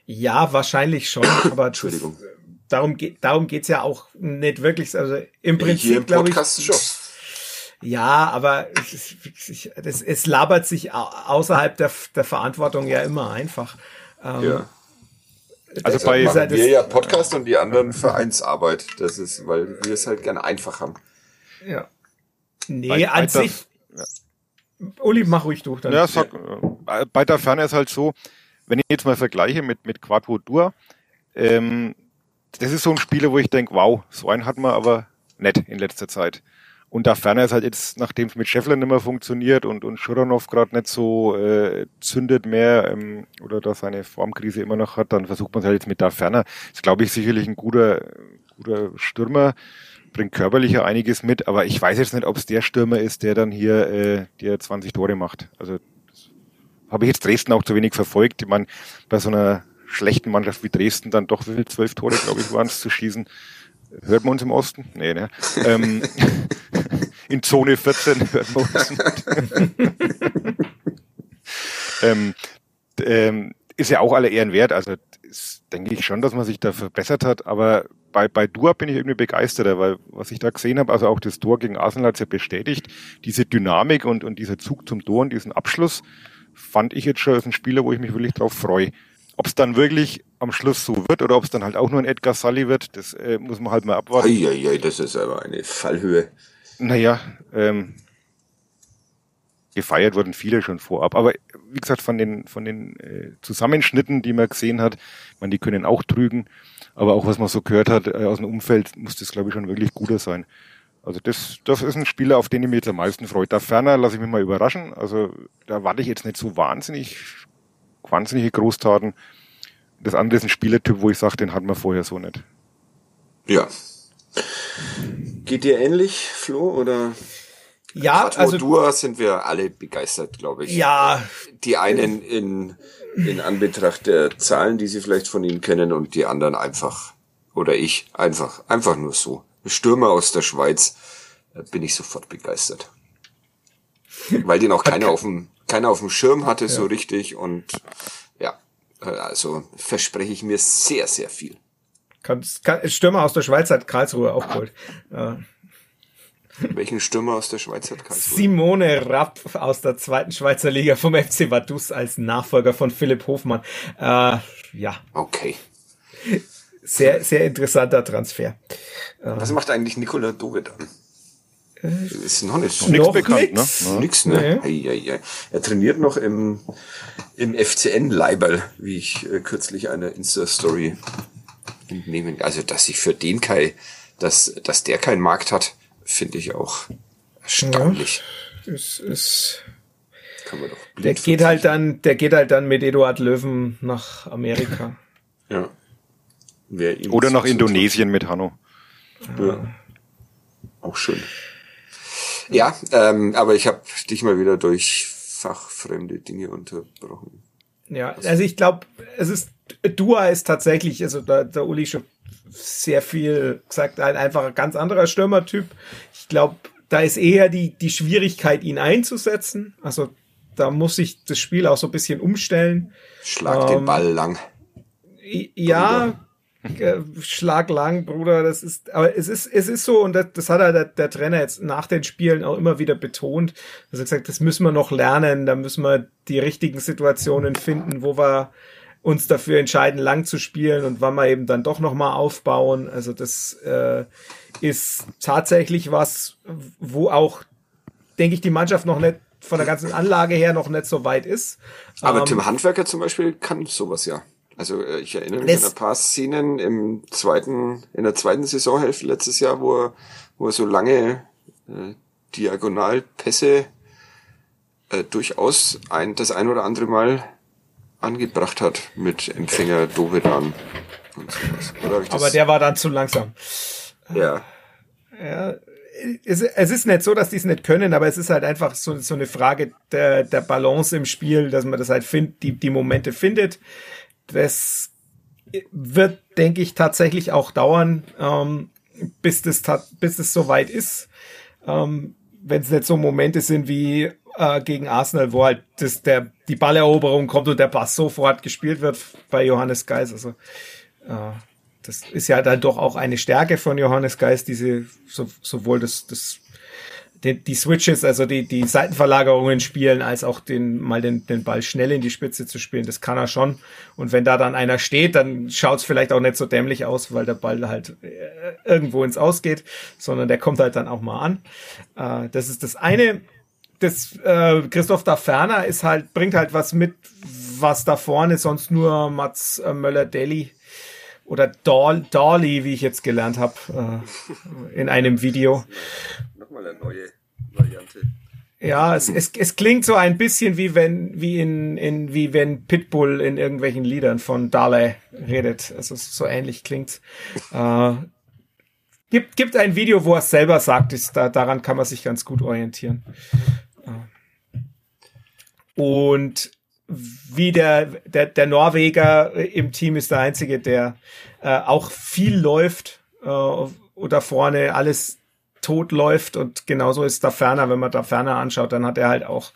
Ja, wahrscheinlich schon, aber Entschuldigung. Das, darum geht darum geht's ja auch nicht wirklich. Also im Prinzip Hier im Podcast ich, schon. Ja, aber es, es, es, labert sich außerhalb der, der Verantwortung ja immer einfach. Ähm, ja. Also bei machen halt wir ja Podcast und die anderen Vereinsarbeit. Das ist, weil wir es halt gerne einfach haben. Ja. Nee, bei, an bei sich. Der, ja. Uli, mach ruhig durch. Dann. Ja, sag, äh, bei der Ferne ist halt so, wenn ich jetzt mal vergleiche mit, mit Quattro Dur, ähm, das ist so ein Spieler, wo ich denke, wow, so einen hat man aber nett in letzter Zeit. Und da ferner ist halt jetzt, nachdem es mit Scheffler nicht mehr funktioniert und, und Schuranov gerade nicht so äh, zündet mehr ähm, oder da seine Formkrise immer noch hat, dann versucht man es halt jetzt mit da ferner. Ist, glaube ich, sicherlich ein guter, guter Stürmer, bringt körperlicher einiges mit, aber ich weiß jetzt nicht, ob es der Stürmer ist, der dann hier äh, der 20 Tore macht. Also habe ich jetzt Dresden auch zu wenig verfolgt. Ich meine, bei so einer schlechten Mannschaft wie Dresden dann doch viel zwölf Tore, glaube ich, waren es zu schießen. Hört man uns im Osten? Nee, ne? ähm, in Zone 14 hört man uns nicht. ähm, ähm, ist ja auch alle Ehren wert. Also ist, denke ich schon, dass man sich da verbessert hat. Aber bei, bei Dua bin ich irgendwie begeisterter, weil was ich da gesehen habe, also auch das Tor gegen Arsenal hat es ja bestätigt, diese Dynamik und, und dieser Zug zum Tor und diesen Abschluss fand ich jetzt schon als ein Spieler, wo ich mich wirklich drauf freue. Ob es dann wirklich am Schluss so wird oder ob es dann halt auch nur ein Edgar Sully wird, das äh, muss man halt mal abwarten. Eieiei, das ist aber eine Fallhöhe. Naja, ähm, gefeiert wurden viele schon vorab. Aber wie gesagt, von den, von den äh, Zusammenschnitten, die man gesehen hat, man, die können auch trügen. Aber auch was man so gehört hat äh, aus dem Umfeld, muss das, glaube ich, schon wirklich guter sein. Also das, das ist ein Spieler, auf den ich mich jetzt am meisten freue. Da ferner lasse ich mich mal überraschen. Also da warte ich jetzt nicht so wahnsinnig, wahnsinnige Großtaten. Das andere ist ein Spielertyp, wo ich sage, den hat man vorher so nicht. Ja. Geht dir ähnlich, Flo, oder? Ja, Quattro also Dua sind wir alle begeistert, glaube ich. Ja. Die einen in, in Anbetracht der Zahlen, die sie vielleicht von ihm kennen, und die anderen einfach, oder ich, einfach, einfach nur so. Stürmer aus der Schweiz, bin ich sofort begeistert. Weil den auch keiner auf dem, keiner auf dem Schirm hatte, ja. so richtig, und ja, äh, also verspreche ich mir sehr, sehr viel. Stürmer aus der Schweiz hat Karlsruhe auch geholt. Welchen Stürmer aus der Schweiz hat Karlsruhe? Simone Rapp aus der zweiten Schweizer Liga vom FC Vaduz als Nachfolger von Philipp Hofmann. Äh, ja. Okay. Sehr, sehr interessanter Transfer. Was macht eigentlich Nikola Dove dann? Äh, ist noch nicht nichts bekannt, nix. ne? Nix, ne? Nee. Ei, ei, ei. Er trainiert noch im, im FCN Leiberl, wie ich äh, kürzlich eine Insta-Story entnehmen. Also, dass sich für den Kai, dass, dass der keinen Markt hat, finde ich auch erstaunlich. Ja, es ist, kann man doch der geht halt dann, der geht halt dann mit Eduard Löwen nach Amerika. ja. Oder nach Indonesien mit Hanno. Ja. Auch schön. Ja, ähm, aber ich habe dich mal wieder durch fachfremde Dinge unterbrochen. Ja, also ich glaube, es ist Dua ist tatsächlich, also da der Uli schon sehr viel gesagt, ein einfach ein ganz anderer Stürmertyp. Ich glaube, da ist eher die die Schwierigkeit, ihn einzusetzen. Also da muss sich das Spiel auch so ein bisschen umstellen. Schlag ähm, den Ball lang. Ja, äh, Schlag lang, Bruder, das ist, aber es ist, es ist so, und das, das hat er der, der Trainer jetzt nach den Spielen auch immer wieder betont, er gesagt, das müssen wir noch lernen, da müssen wir die richtigen Situationen finden, wo wir uns dafür entscheiden, lang zu spielen und wann wir eben dann doch nochmal aufbauen. Also das äh, ist tatsächlich was, wo auch, denke ich, die Mannschaft noch nicht von der ganzen Anlage her noch nicht so weit ist. Aber ähm, Tim Handwerker zum Beispiel kann sowas ja. Also äh, ich erinnere mich an ein paar Szenen im zweiten, in der zweiten Saisonhälfte letztes Jahr, wo er, wo er so lange äh, Diagonalpässe äh, durchaus ein, das ein oder andere Mal angebracht hat mit Empfänger Dovedan und sowas. Aber der war dann zu langsam. Ja. Ja, es, es ist nicht so, dass die es nicht können, aber es ist halt einfach so, so eine Frage der, der Balance im Spiel, dass man das halt findet, die, die Momente findet das wird, denke ich, tatsächlich auch dauern, ähm, bis das bis das soweit ist. Ähm, Wenn es nicht so Momente sind wie äh, gegen Arsenal, wo halt das, der, die Balleroberung kommt und der Bass sofort gespielt wird bei Johannes Geis. Also äh, das ist ja dann doch auch eine Stärke von Johannes Geis, diese so, sowohl das, das die, die Switches, also die, die Seitenverlagerungen spielen, als auch den, mal den, den Ball schnell in die Spitze zu spielen. Das kann er schon. Und wenn da dann einer steht, dann schaut es vielleicht auch nicht so dämlich aus, weil der Ball halt äh, irgendwo ins Ausgeht, sondern der kommt halt dann auch mal an. Äh, das ist das eine. Das äh, Christoph da Ferner ist halt, bringt halt was mit, was da vorne sonst nur Mats äh, Möller-Deli oder Dolly, wie ich jetzt gelernt habe, äh, in einem Video mal eine neue Variante. Ja, es, es, es klingt so ein bisschen wie wenn, wie in, in, wie wenn Pitbull in irgendwelchen Liedern von Dale redet. Also so ähnlich klingt's. Äh, gibt, gibt ein Video, wo er selber sagt, ist, da, daran kann man sich ganz gut orientieren. Und wie der, der, der Norweger im Team ist der einzige, der äh, auch viel läuft äh, oder vorne alles tot läuft. Und genauso ist da ferner, wenn man da ferner anschaut, dann hat er halt auch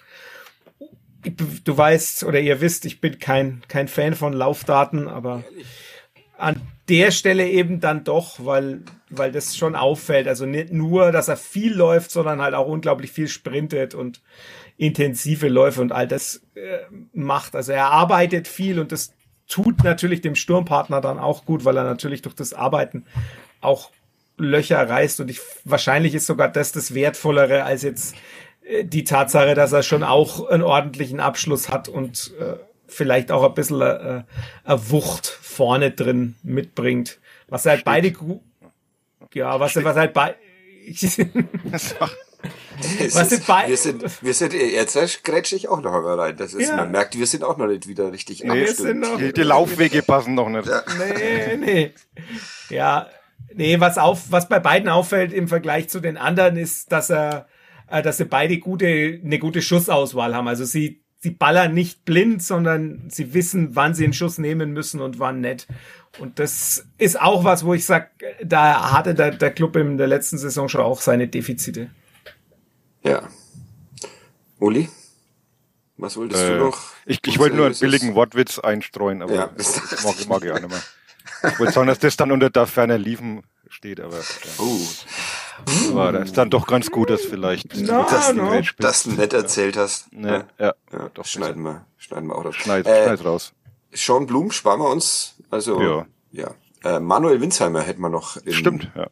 du weißt oder ihr wisst, ich bin kein kein Fan von Laufdaten, aber an der Stelle eben dann doch, weil weil das schon auffällt, also nicht nur, dass er viel läuft, sondern halt auch unglaublich viel sprintet und intensive Läufe und all das äh, macht. Also er arbeitet viel und das tut natürlich dem Sturmpartner dann auch gut, weil er natürlich durch das Arbeiten auch Löcher reißt und ich wahrscheinlich ist sogar das das wertvollere als jetzt äh, die Tatsache, dass er schon auch einen ordentlichen Abschluss hat und äh, vielleicht auch ein bisschen äh, eine Wucht vorne drin mitbringt. Was halt beide ja, was, was halt was ist, wir sind, wir sind, jetzt grätsche ich auch noch einmal rein. Das ist, ja. man merkt, wir sind auch noch nicht wieder richtig nee, die, die Laufwege passen noch nicht. Ja. Nee, nee. Ja, Nee, was auf, was bei beiden auffällt im Vergleich zu den anderen ist, dass er, äh, dass sie beide gute, eine gute Schussauswahl haben. Also sie, sie ballern nicht blind, sondern sie wissen, wann sie einen Schuss nehmen müssen und wann nicht. Und das ist auch was, wo ich sag, da hatte der, der Club in der letzten Saison schon auch seine Defizite. Ja. Uli? Was wolltest äh, du noch? Ich, ich wollte nur einen billigen Wortwitz einstreuen, aber ja. das mag, mag ich auch nicht mehr. Ich wollte sagen, dass das dann unter der Ferner liefen steht, aber. Ja. Oh. Aber das ist dann doch ganz gut, dass vielleicht no, das, no. dass du nett erzählt hast. Ne, ja, ja, doch schneiden wir, schneiden wir auch das. Schneid, äh, schneid raus. Sean Blum sparen wir uns. Also ja. ja. Äh, Manuel Winsheimer hätten wir noch. Im, Stimmt, ja.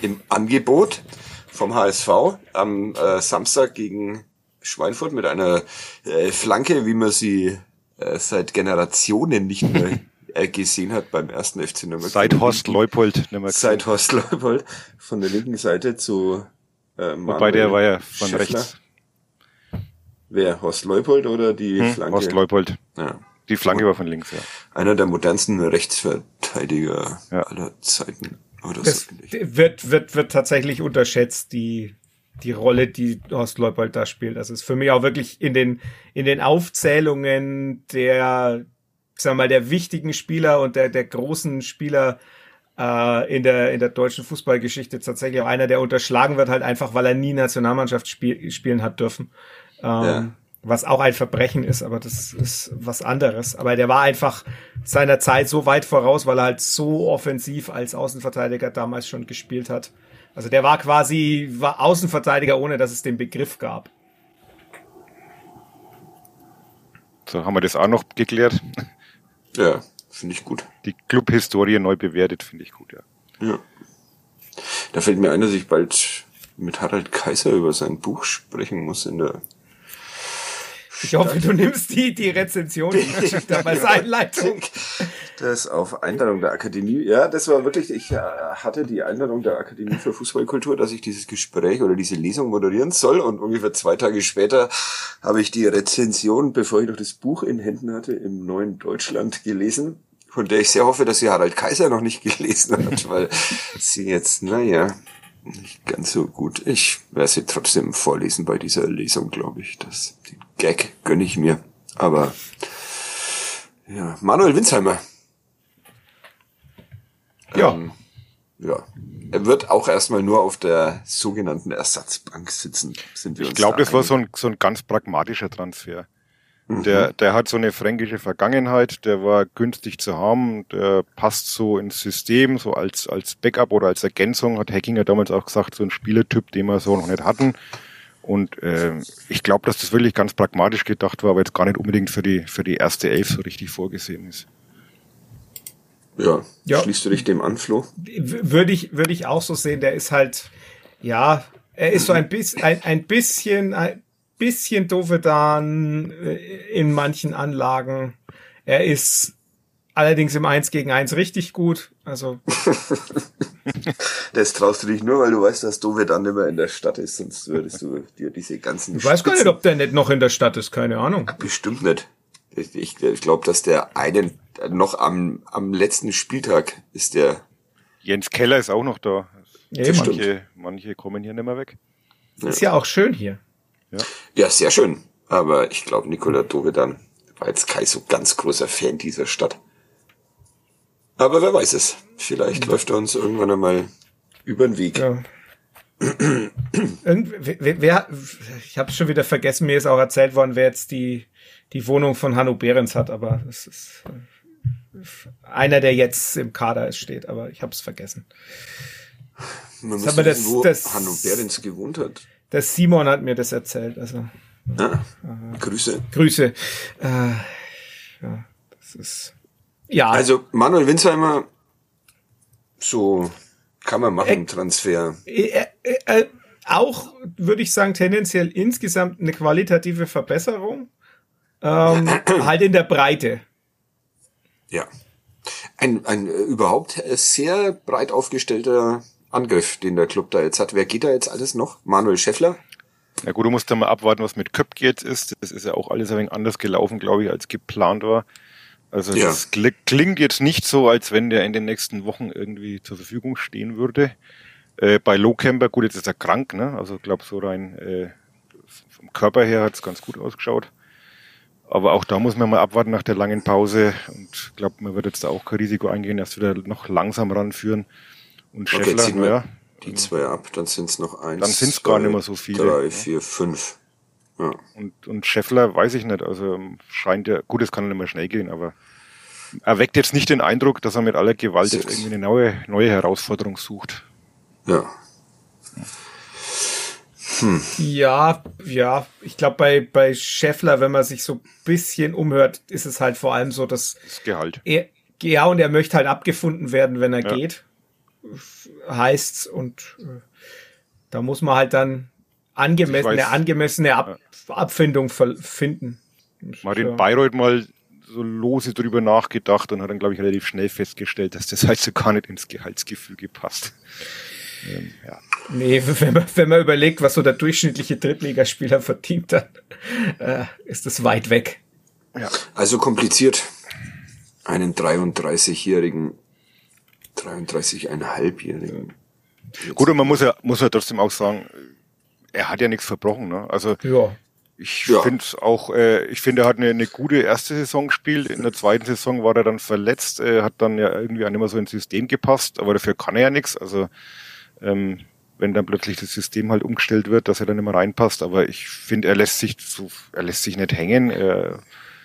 Im Angebot vom HSV am äh, Samstag gegen Schweinfurt mit einer äh, Flanke, wie man sie äh, seit Generationen nicht mehr äh, gesehen hat beim ersten FC Nürnberg. Seit Horst Leupold. Seit Horst Leupold von der linken Seite zu äh, Manuel Wobei der war ja von Schäffler. rechts. Wer? Horst Leupold oder die hm, Flanke? Horst Leupold. Ja. Die Flanke war von links, ja. Einer der modernsten Rechtsverteidiger ja. aller Zeiten. Oder das so wird, wird, wird tatsächlich unterschätzt, die, die Rolle, die Horst Leupold da spielt. Das ist für mich auch wirklich in den, in den Aufzählungen der, ich sag mal, der wichtigen Spieler und der, der großen Spieler äh, in, der, in der deutschen Fußballgeschichte tatsächlich auch einer, der unterschlagen wird, halt einfach, weil er nie Nationalmannschaft spiel, spielen hat dürfen. Ähm, ja. Was auch ein Verbrechen ist, aber das ist was anderes. Aber der war einfach seiner Zeit so weit voraus, weil er halt so offensiv als Außenverteidiger damals schon gespielt hat. Also der war quasi war Außenverteidiger, ohne dass es den Begriff gab. So haben wir das auch noch geklärt. Ja, finde ich gut. Die Clubhistorie neu bewertet, finde ich gut, ja. Ja. Da fällt mir ein, dass ich bald mit Harald Kaiser über sein Buch sprechen muss in der ich hoffe, du nimmst die, die Rezension, die damals Einleitung. Das auf Einladung der Akademie. Ja, das war wirklich, ich äh, hatte die Einladung der Akademie für Fußballkultur, dass ich dieses Gespräch oder diese Lesung moderieren soll. Und ungefähr zwei Tage später habe ich die Rezension, bevor ich noch das Buch in Händen hatte, im Neuen Deutschland gelesen. Von der ich sehr hoffe, dass sie Harald Kaiser noch nicht gelesen hat, weil sie jetzt, naja, nicht ganz so gut. Ich werde sie trotzdem vorlesen bei dieser Lesung, glaube ich. Das, den Gag gönne ich mir. Aber ja, Manuel Winsheimer. Ja. Ähm, ja. Er wird auch erstmal nur auf der sogenannten Ersatzbank sitzen, sind wir Ich glaube, da das war so ein, so ein ganz pragmatischer Transfer. Mhm. Der, der hat so eine fränkische Vergangenheit, der war günstig zu haben, der passt so ins System, so als, als Backup oder als Ergänzung, hat Hacking ja damals auch gesagt, so ein Spielertyp, den wir so noch nicht hatten. Und äh, ich glaube, dass das wirklich ganz pragmatisch gedacht war, aber jetzt gar nicht unbedingt für die, für die erste Elf so richtig vorgesehen ist. Ja, ja. schließt du dich dem an, Flo? Würde ich, würde ich auch so sehen, der ist halt, ja, er ist so ein bisschen, ein, ein bisschen, ein bisschen Dovedan äh, in manchen Anlagen. Er ist allerdings im 1 gegen 1 richtig gut. Also. das traust du dich nur, weil du weißt, dass Dovedan immer in der Stadt ist, sonst würdest du dir diese ganzen. Ich weiß gar nicht, ob der nicht noch in der Stadt ist, keine Ahnung. Bestimmt nicht. Ich, ich, ich glaube, dass der einen noch am, am letzten Spieltag ist der. Jens Keller ist auch noch da. Ja, manche, manche kommen hier nicht mehr weg. Ist ja auch schön hier. Ja, ja sehr schön. Aber ich glaube, Nikola Dovedan war jetzt kein so ganz großer Fan dieser Stadt. Aber wer weiß es. Vielleicht mhm. läuft er uns irgendwann einmal über den Weg. Ja. wer, wer, ich habe schon wieder vergessen, mir ist auch erzählt worden, wer jetzt die, die Wohnung von Hanno Behrens hat, aber es ist äh, einer, der jetzt im Kader steht, aber ich habe es vergessen. Man muss wissen, das, wo das, Hanno Behrens gewohnt hat. Der Simon hat mir das erzählt. Also, ah, äh, Grüße. Grüße. Äh, ja, das ist. Ja. Also Manuel Winsheimer, so kann man machen, äh, Transfer. Äh, äh, äh, auch würde ich sagen, tendenziell insgesamt eine qualitative Verbesserung. Ähm, halt in der Breite. Ja. Ein, ein überhaupt sehr breit aufgestellter Angriff, den der Club da jetzt hat. Wer geht da jetzt alles noch? Manuel Scheffler? Ja gut, du musst dann mal abwarten, was mit Köpke jetzt ist. Das ist ja auch alles ein wenig anders gelaufen, glaube ich, als geplant war. Also ja. das klingt jetzt nicht so, als wenn der in den nächsten Wochen irgendwie zur Verfügung stehen würde. Äh, bei Lowcamper, gut, jetzt ist er krank, ne? Also ich glaube so rein äh, vom Körper her hat es ganz gut ausgeschaut. Aber auch da muss man mal abwarten nach der langen Pause und glaube, man wird jetzt da auch kein Risiko eingehen, erst wieder noch langsam ranführen. Und Scheffler, okay, ziehen wir ja, die zwei ab, dann sind es noch eins. Dann sind es gar nicht mehr so viele. Drei, ja. vier, fünf. Ja. Und, und Scheffler weiß ich nicht, also scheint ja, gut, es kann nicht mehr schnell gehen, aber er weckt jetzt nicht den Eindruck, dass er mit aller Gewalt jetzt irgendwie eine neue, neue Herausforderung sucht. Ja. Hm. Ja, ja, ich glaube bei, bei Scheffler, wenn man sich so bisschen umhört, ist es halt vor allem so, dass das Gehalt. Er, ja, und er möchte halt abgefunden werden, wenn er ja. geht heißt's und äh, da muss man halt dann angemessen, eine angemessene Ab ja. Abfindung finden. Martin Bayreuth mal so lose drüber nachgedacht und hat dann, glaube ich, relativ schnell festgestellt, dass das halt so gar nicht ins Gehaltsgefüge passt. Ähm, ja. Nee, wenn man, wenn man überlegt, was so der durchschnittliche Drittligaspieler verdient, dann äh, ist das weit weg. Ja. Also kompliziert, einen 33-jährigen 33,5-Jährigen. Gut, und man muss ja, muss ja trotzdem auch sagen, er hat ja nichts verbrochen, ne? Also, ja. Ich ja. finde auch, äh, ich finde, er hat eine, eine gute erste Saison gespielt. In der zweiten Saison war er dann verletzt, äh, hat dann ja irgendwie auch nicht mehr so ins System gepasst, aber dafür kann er ja nichts. Also, ähm, wenn dann plötzlich das System halt umgestellt wird, dass er dann immer reinpasst. Aber ich finde, er lässt sich so, er lässt sich nicht hängen. Er,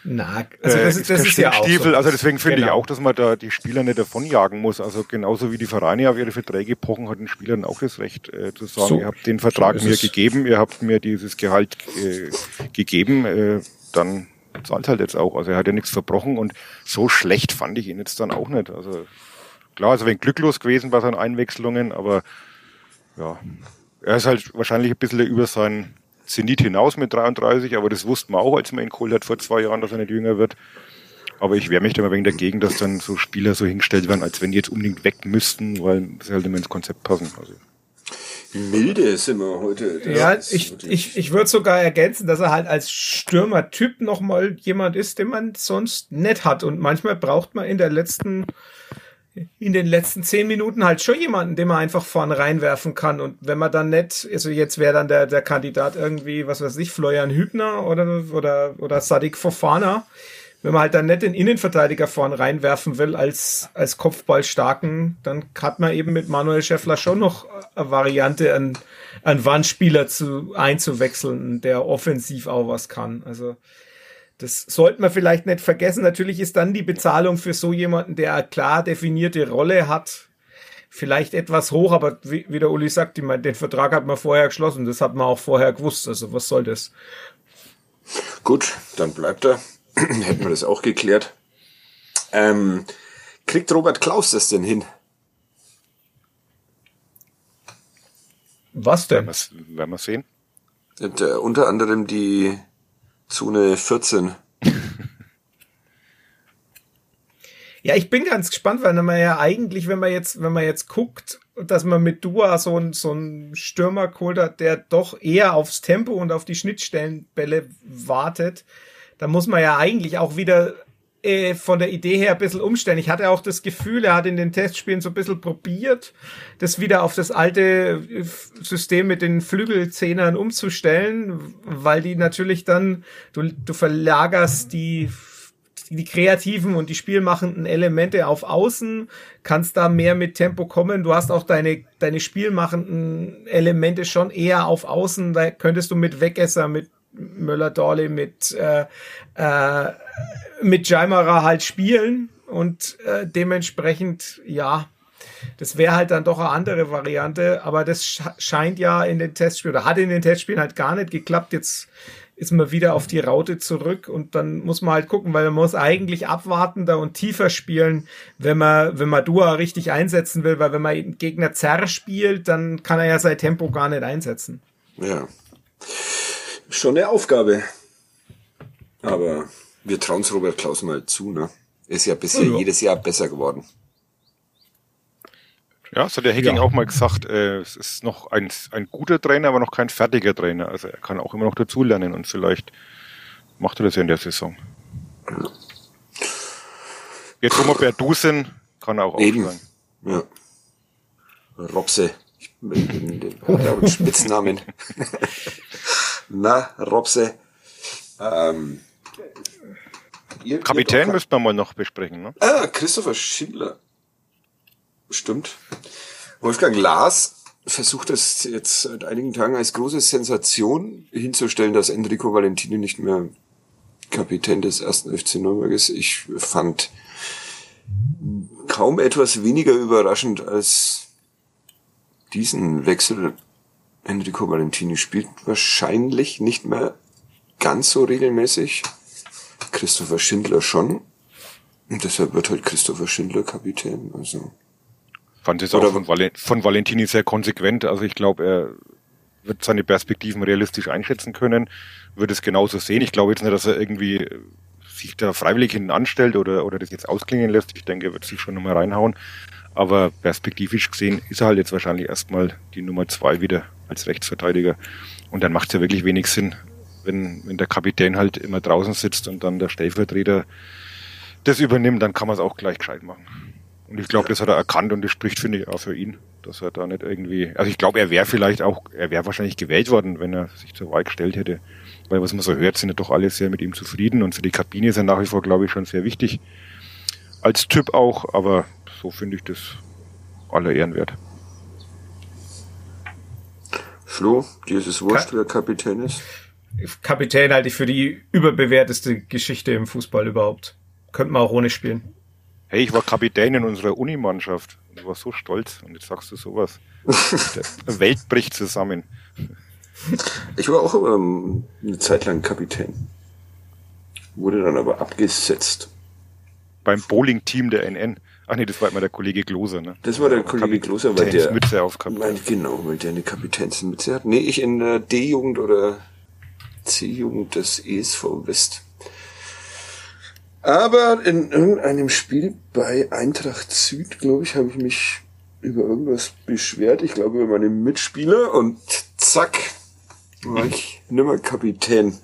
na, also das, ist, das ist ja auch so. Also deswegen finde genau. ich auch, dass man da die Spieler nicht davonjagen muss. Also genauso wie die Vereine auf ihre Verträge pochen, hat den Spielern auch das Recht äh, zu sagen, so, ihr habt den Vertrag so mir gegeben, ihr habt mir dieses Gehalt äh, gegeben, äh, dann zahlt halt jetzt auch. Also er hat ja nichts verbrochen und so schlecht fand ich ihn jetzt dann auch nicht. Also klar, also wenn glücklos gewesen bei seinen Einwechslungen, aber ja, er ist halt wahrscheinlich ein bisschen über seinen Zenit hinaus mit 33, aber das wussten wir auch, als man ihn geholt hat vor zwei Jahren, dass er nicht jünger wird. Aber ich wehre mich da mal wegen dagegen, dass dann so Spieler so hingestellt werden, als wenn die jetzt unbedingt weg müssten, weil sie halt immer ins Konzept passen. Also. Milde sind wir heute. Ja, ich, ich, ich würde sogar ergänzen, dass er halt als Stürmertyp nochmal jemand ist, den man sonst nicht hat. Und manchmal braucht man in der letzten in den letzten zehn Minuten halt schon jemanden, den man einfach vorne reinwerfen kann. Und wenn man dann nicht, also jetzt wäre dann der, der Kandidat irgendwie, was weiß ich, Florian Hübner oder, oder, oder Sadik Fofana. Wenn man halt dann nicht den Innenverteidiger vorne reinwerfen will als, als Kopfballstarken, dann hat man eben mit Manuel Schäffler schon noch eine Variante, einen, einen Wandspieler zu, einzuwechseln, der offensiv auch was kann. Also, das sollte man vielleicht nicht vergessen. Natürlich ist dann die Bezahlung für so jemanden, der eine klar definierte Rolle hat, vielleicht etwas hoch, aber wie, wie der Uli sagt, meine, den Vertrag hat man vorher geschlossen, das hat man auch vorher gewusst. Also was soll das? Gut, dann bleibt er. Hätten wir das auch geklärt. Ähm, kriegt Robert Klaus das denn hin? Was denn? Werden wir sehen. Und, äh, unter anderem die Zone 14. Ja, ich bin ganz gespannt, weil man ja eigentlich, wenn man jetzt, wenn man jetzt guckt, dass man mit Dua so ein, so Stürmer geholt hat, der doch eher aufs Tempo und auf die Schnittstellenbälle wartet, da muss man ja eigentlich auch wieder äh, von der Idee her ein bisschen umstellen. Ich hatte auch das Gefühl, er hat in den Testspielen so ein bisschen probiert, das wieder auf das alte äh, System mit den Flügelzehnern umzustellen, weil die natürlich dann, du, du verlagerst die die kreativen und die spielmachenden Elemente auf Außen, kannst da mehr mit Tempo kommen. Du hast auch deine, deine spielmachenden Elemente schon eher auf Außen. Da könntest du mit Wegesser, mit Möller-Dorle, mit äh, äh, mit Jaimara halt spielen und äh, dementsprechend, ja, das wäre halt dann doch eine andere Variante, aber das scheint ja in den Testspielen oder hat in den Testspielen halt gar nicht geklappt. Jetzt ist man wieder auf die Raute zurück und dann muss man halt gucken, weil man muss eigentlich abwartender und tiefer spielen, wenn man, wenn man Dua richtig einsetzen will, weil wenn man Gegner zerr spielt, dann kann er ja sein Tempo gar nicht einsetzen. Ja. Schon eine Aufgabe. Aber wir trauen es Robert Klaus mal zu, ne? Ist ja bisher ja. jedes Jahr besser geworden. Ja, so der Hacking ja. auch mal gesagt, äh, es ist noch ein, ein guter Trainer, aber noch kein fertiger Trainer. Also er kann auch immer noch dazulernen und vielleicht macht er das ja in der Saison. Ja. Jetzt, wo wir Berdusen, kann er auch Eben. aufsteigen. Ja. Robse. Ich bin den, den Spitznamen. Na, Robse. Ähm, Ihr, Kapitän müssten wir mal noch besprechen, ne? Ah, Christopher Schindler. Stimmt. Wolfgang Lars versucht es jetzt seit einigen Tagen als große Sensation hinzustellen, dass Enrico Valentini nicht mehr Kapitän des ersten FC Nürnberg ist. Ich fand kaum etwas weniger überraschend als diesen Wechsel. Enrico Valentini spielt wahrscheinlich nicht mehr ganz so regelmäßig. Christopher Schindler schon. Und deshalb wird halt Christopher Schindler Kapitän. Also. Fand es auch von, Val von Valentini sehr konsequent. Also ich glaube, er wird seine Perspektiven realistisch einschätzen können, wird es genauso sehen. Ich glaube jetzt nicht, dass er irgendwie sich da freiwillig hinten anstellt oder, oder das jetzt ausklingen lässt. Ich denke, er wird sich schon nochmal reinhauen. Aber perspektivisch gesehen ist er halt jetzt wahrscheinlich erstmal die Nummer zwei wieder als Rechtsverteidiger. Und dann macht es ja wirklich wenig Sinn, wenn, wenn der Kapitän halt immer draußen sitzt und dann der Stellvertreter das übernimmt, dann kann man es auch gleich gescheit machen. Und ich glaube, das hat er erkannt und das spricht, finde ich, auch für ihn, dass er da nicht irgendwie, also ich glaube, er wäre vielleicht auch, er wäre wahrscheinlich gewählt worden, wenn er sich zur Wahl gestellt hätte. Weil was man so hört, sind ja doch alle sehr mit ihm zufrieden und für die Kabine ist er nach wie vor, glaube ich, schon sehr wichtig. Als Typ auch, aber so finde ich das aller Ehren wert. Flo, dir ist es wurscht, Ka wer Kapitän ist? Kapitän halte ich für die überbewerteste Geschichte im Fußball überhaupt. Könnte man auch ohne spielen. Hey, ich war Kapitän in unserer Unimannschaft und war so stolz. Und jetzt sagst du sowas. Die Welt bricht zusammen. Ich war auch ähm, eine Zeit lang Kapitän. Wurde dann aber abgesetzt. Beim Bowling-Team der NN. Ach nee, das war immer der Kollege Gloser, ne? Das war der Kollege Gloser, weil der Mütze aufgehabt weil, Genau, weil der eine Kapitänsmütze hat. Nee, ich in der D-Jugend oder C-Jugend des ESV West. Aber in irgendeinem Spiel bei Eintracht Süd, glaube ich, habe ich mich über irgendwas beschwert. Ich glaube über meine Mitspieler und zack, war ich nimmer Kapitän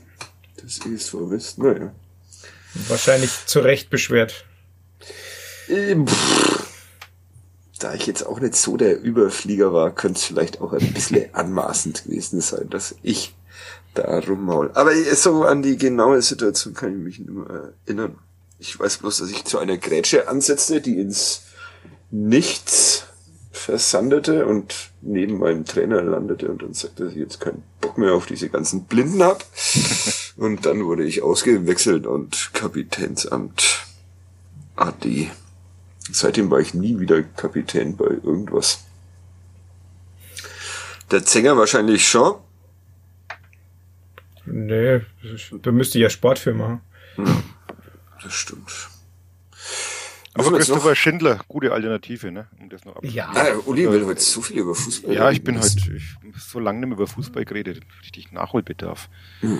des ESV West. Naja. Wahrscheinlich zu Recht beschwert. Ähm, da ich jetzt auch nicht so der Überflieger war, könnte es vielleicht auch ein bisschen anmaßend gewesen sein, dass ich da rummaul. Aber so an die genaue Situation kann ich mich nicht mehr erinnern. Ich weiß bloß, dass ich zu einer Grätsche ansetzte, die ins Nichts versandete und neben meinem Trainer landete und dann sagte, dass ich jetzt keinen Bock mehr auf diese ganzen Blinden hab. und dann wurde ich ausgewechselt und Kapitänsamt AD. Seitdem war ich nie wieder Kapitän bei irgendwas. Der Zänger wahrscheinlich schon. Nee, da müsste ich ja Sport für machen. Ja, das stimmt. Aber Christopher Schindler, gute Alternative, ne? Um das noch ja. Ah, Uli will heute so viel über Fußball Ja, ich bin heute ich, so lange nicht mehr über Fußball geredet, richtig Nachholbedarf. Hm.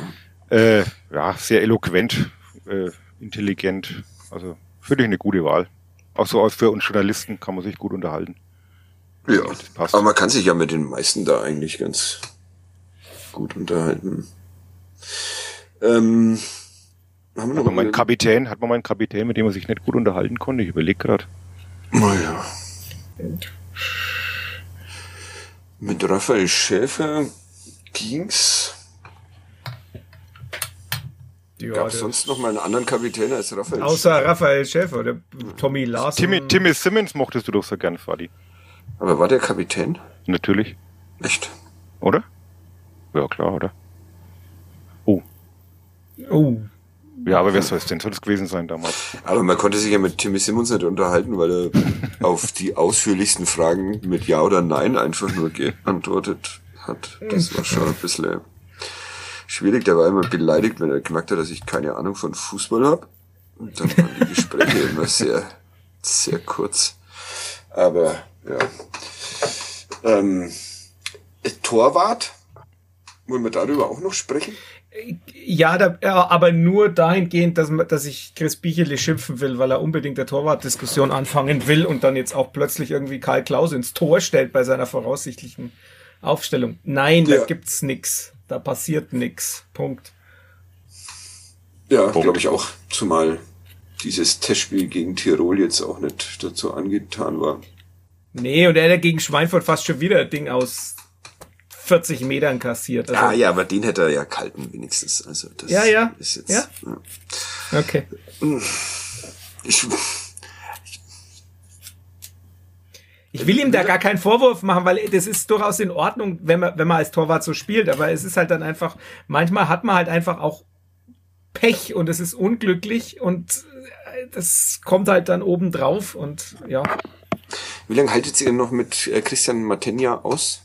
Äh, ja, sehr eloquent, äh, intelligent, also finde ich eine gute Wahl. Auch so für uns Journalisten kann man sich gut unterhalten. Ja, aber man kann sich ja mit den meisten da eigentlich ganz gut unterhalten. Ähm, haben wir noch hat man meinen Kapitän, hat man meinen Kapitän, mit dem man sich nicht gut unterhalten konnte? Ich überlege gerade. Naja. Mit Raphael Schäfer ging's. Ja, Gab es sonst noch mal einen anderen Kapitän als Raphael Außer Schäfer? Raphael Schäfer, der Tommy Larsen. Timmy, Timmy Simmons mochtest du doch so gern, Fadi. Aber war der Kapitän? Natürlich. Echt? Oder? Ja, klar, oder? Oh. Oh. Ja, aber wer soll es denn sonst gewesen sein damals? Aber man konnte sich ja mit Timmy Simmons nicht unterhalten, weil er auf die ausführlichsten Fragen mit Ja oder Nein einfach nur geantwortet hat. Das war schon ein bisschen schwierig. Der war immer beleidigt, wenn er gemerkt hat, dass ich keine Ahnung von Fußball habe. Und dann waren die Gespräche immer sehr, sehr kurz. Aber ja. Ähm, Torwart, wollen wir darüber auch noch sprechen? Ja, da, aber nur dahingehend, dass, dass ich Chris Bichele schimpfen will, weil er unbedingt der Torwartdiskussion anfangen will und dann jetzt auch plötzlich irgendwie Karl Klaus ins Tor stellt bei seiner voraussichtlichen Aufstellung. Nein, ja. da gibt's nix. Da passiert nix. Punkt. Ja, glaube ich auch. Zumal dieses Testspiel gegen Tirol jetzt auch nicht dazu angetan war. Nee, und er hat gegen Schweinfurt fast schon wieder ein Ding aus 40 Metern kassiert. Also, ah, ja, aber den hätte er ja kalten wenigstens. Also das ja, ja. ist jetzt. Ja? ja. Okay. Ich, ich will ihm da gar keinen Vorwurf machen, weil das ist durchaus in Ordnung, wenn man, wenn man als Torwart so spielt. Aber es ist halt dann einfach, manchmal hat man halt einfach auch Pech und es ist unglücklich und das kommt halt dann oben drauf und ja. Wie lange haltet ihr noch mit äh, Christian Matenja aus?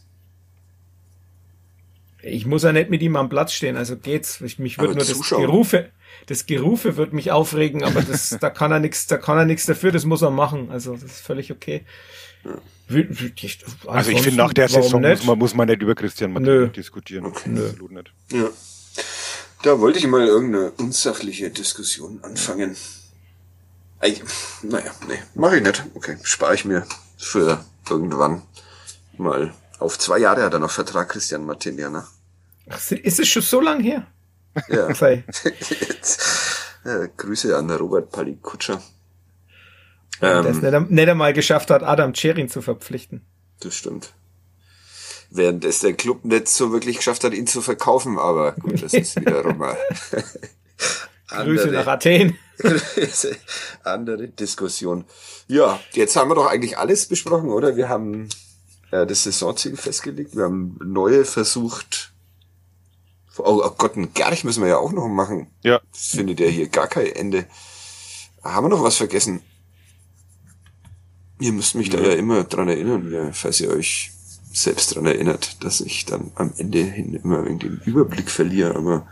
Ich muss ja nicht mit ihm am Platz stehen, also geht's. Ich, mich wird nur das Gerufe, das Gerufe wird mich aufregen, aber das, da kann er nichts, da kann er nichts dafür, das muss er machen. Also das ist völlig okay. Ja. also ich finde nach der Saison muss man, muss man nicht über Christian Martin diskutieren. Okay. Nö. Absolut nicht. Ja. Da wollte ich mal irgendeine unsachliche Diskussion anfangen. Ei, naja, nee, mache ich nicht. Okay, spare ich mir für irgendwann mal. Auf zwei Jahre hat er noch Vertrag, Christian Martin, ja, ne? Ach, ist es schon so lang her? Ja. Jetzt, ja Grüße an Robert Palikutscher. Ähm, der es nicht, nicht einmal geschafft hat, Adam Cherin zu verpflichten. Das stimmt. Während es der Club nicht so wirklich geschafft hat, ihn zu verkaufen, aber gut, das ist wiederum mal. Grüße nach Athen. andere Diskussion. Ja, jetzt haben wir doch eigentlich alles besprochen, oder? Wir haben äh, das Saisonziel festgelegt. Wir haben neue versucht. Oh, oh Gott, ein Gerch müssen wir ja auch noch machen. Ja. Findet ja hier gar kein Ende. Haben wir noch was vergessen? Ihr müsst mich ja. da ja immer dran erinnern, ja, falls ihr euch selbst dran erinnert, dass ich dann am Ende hin immer wegen den Überblick verliere, aber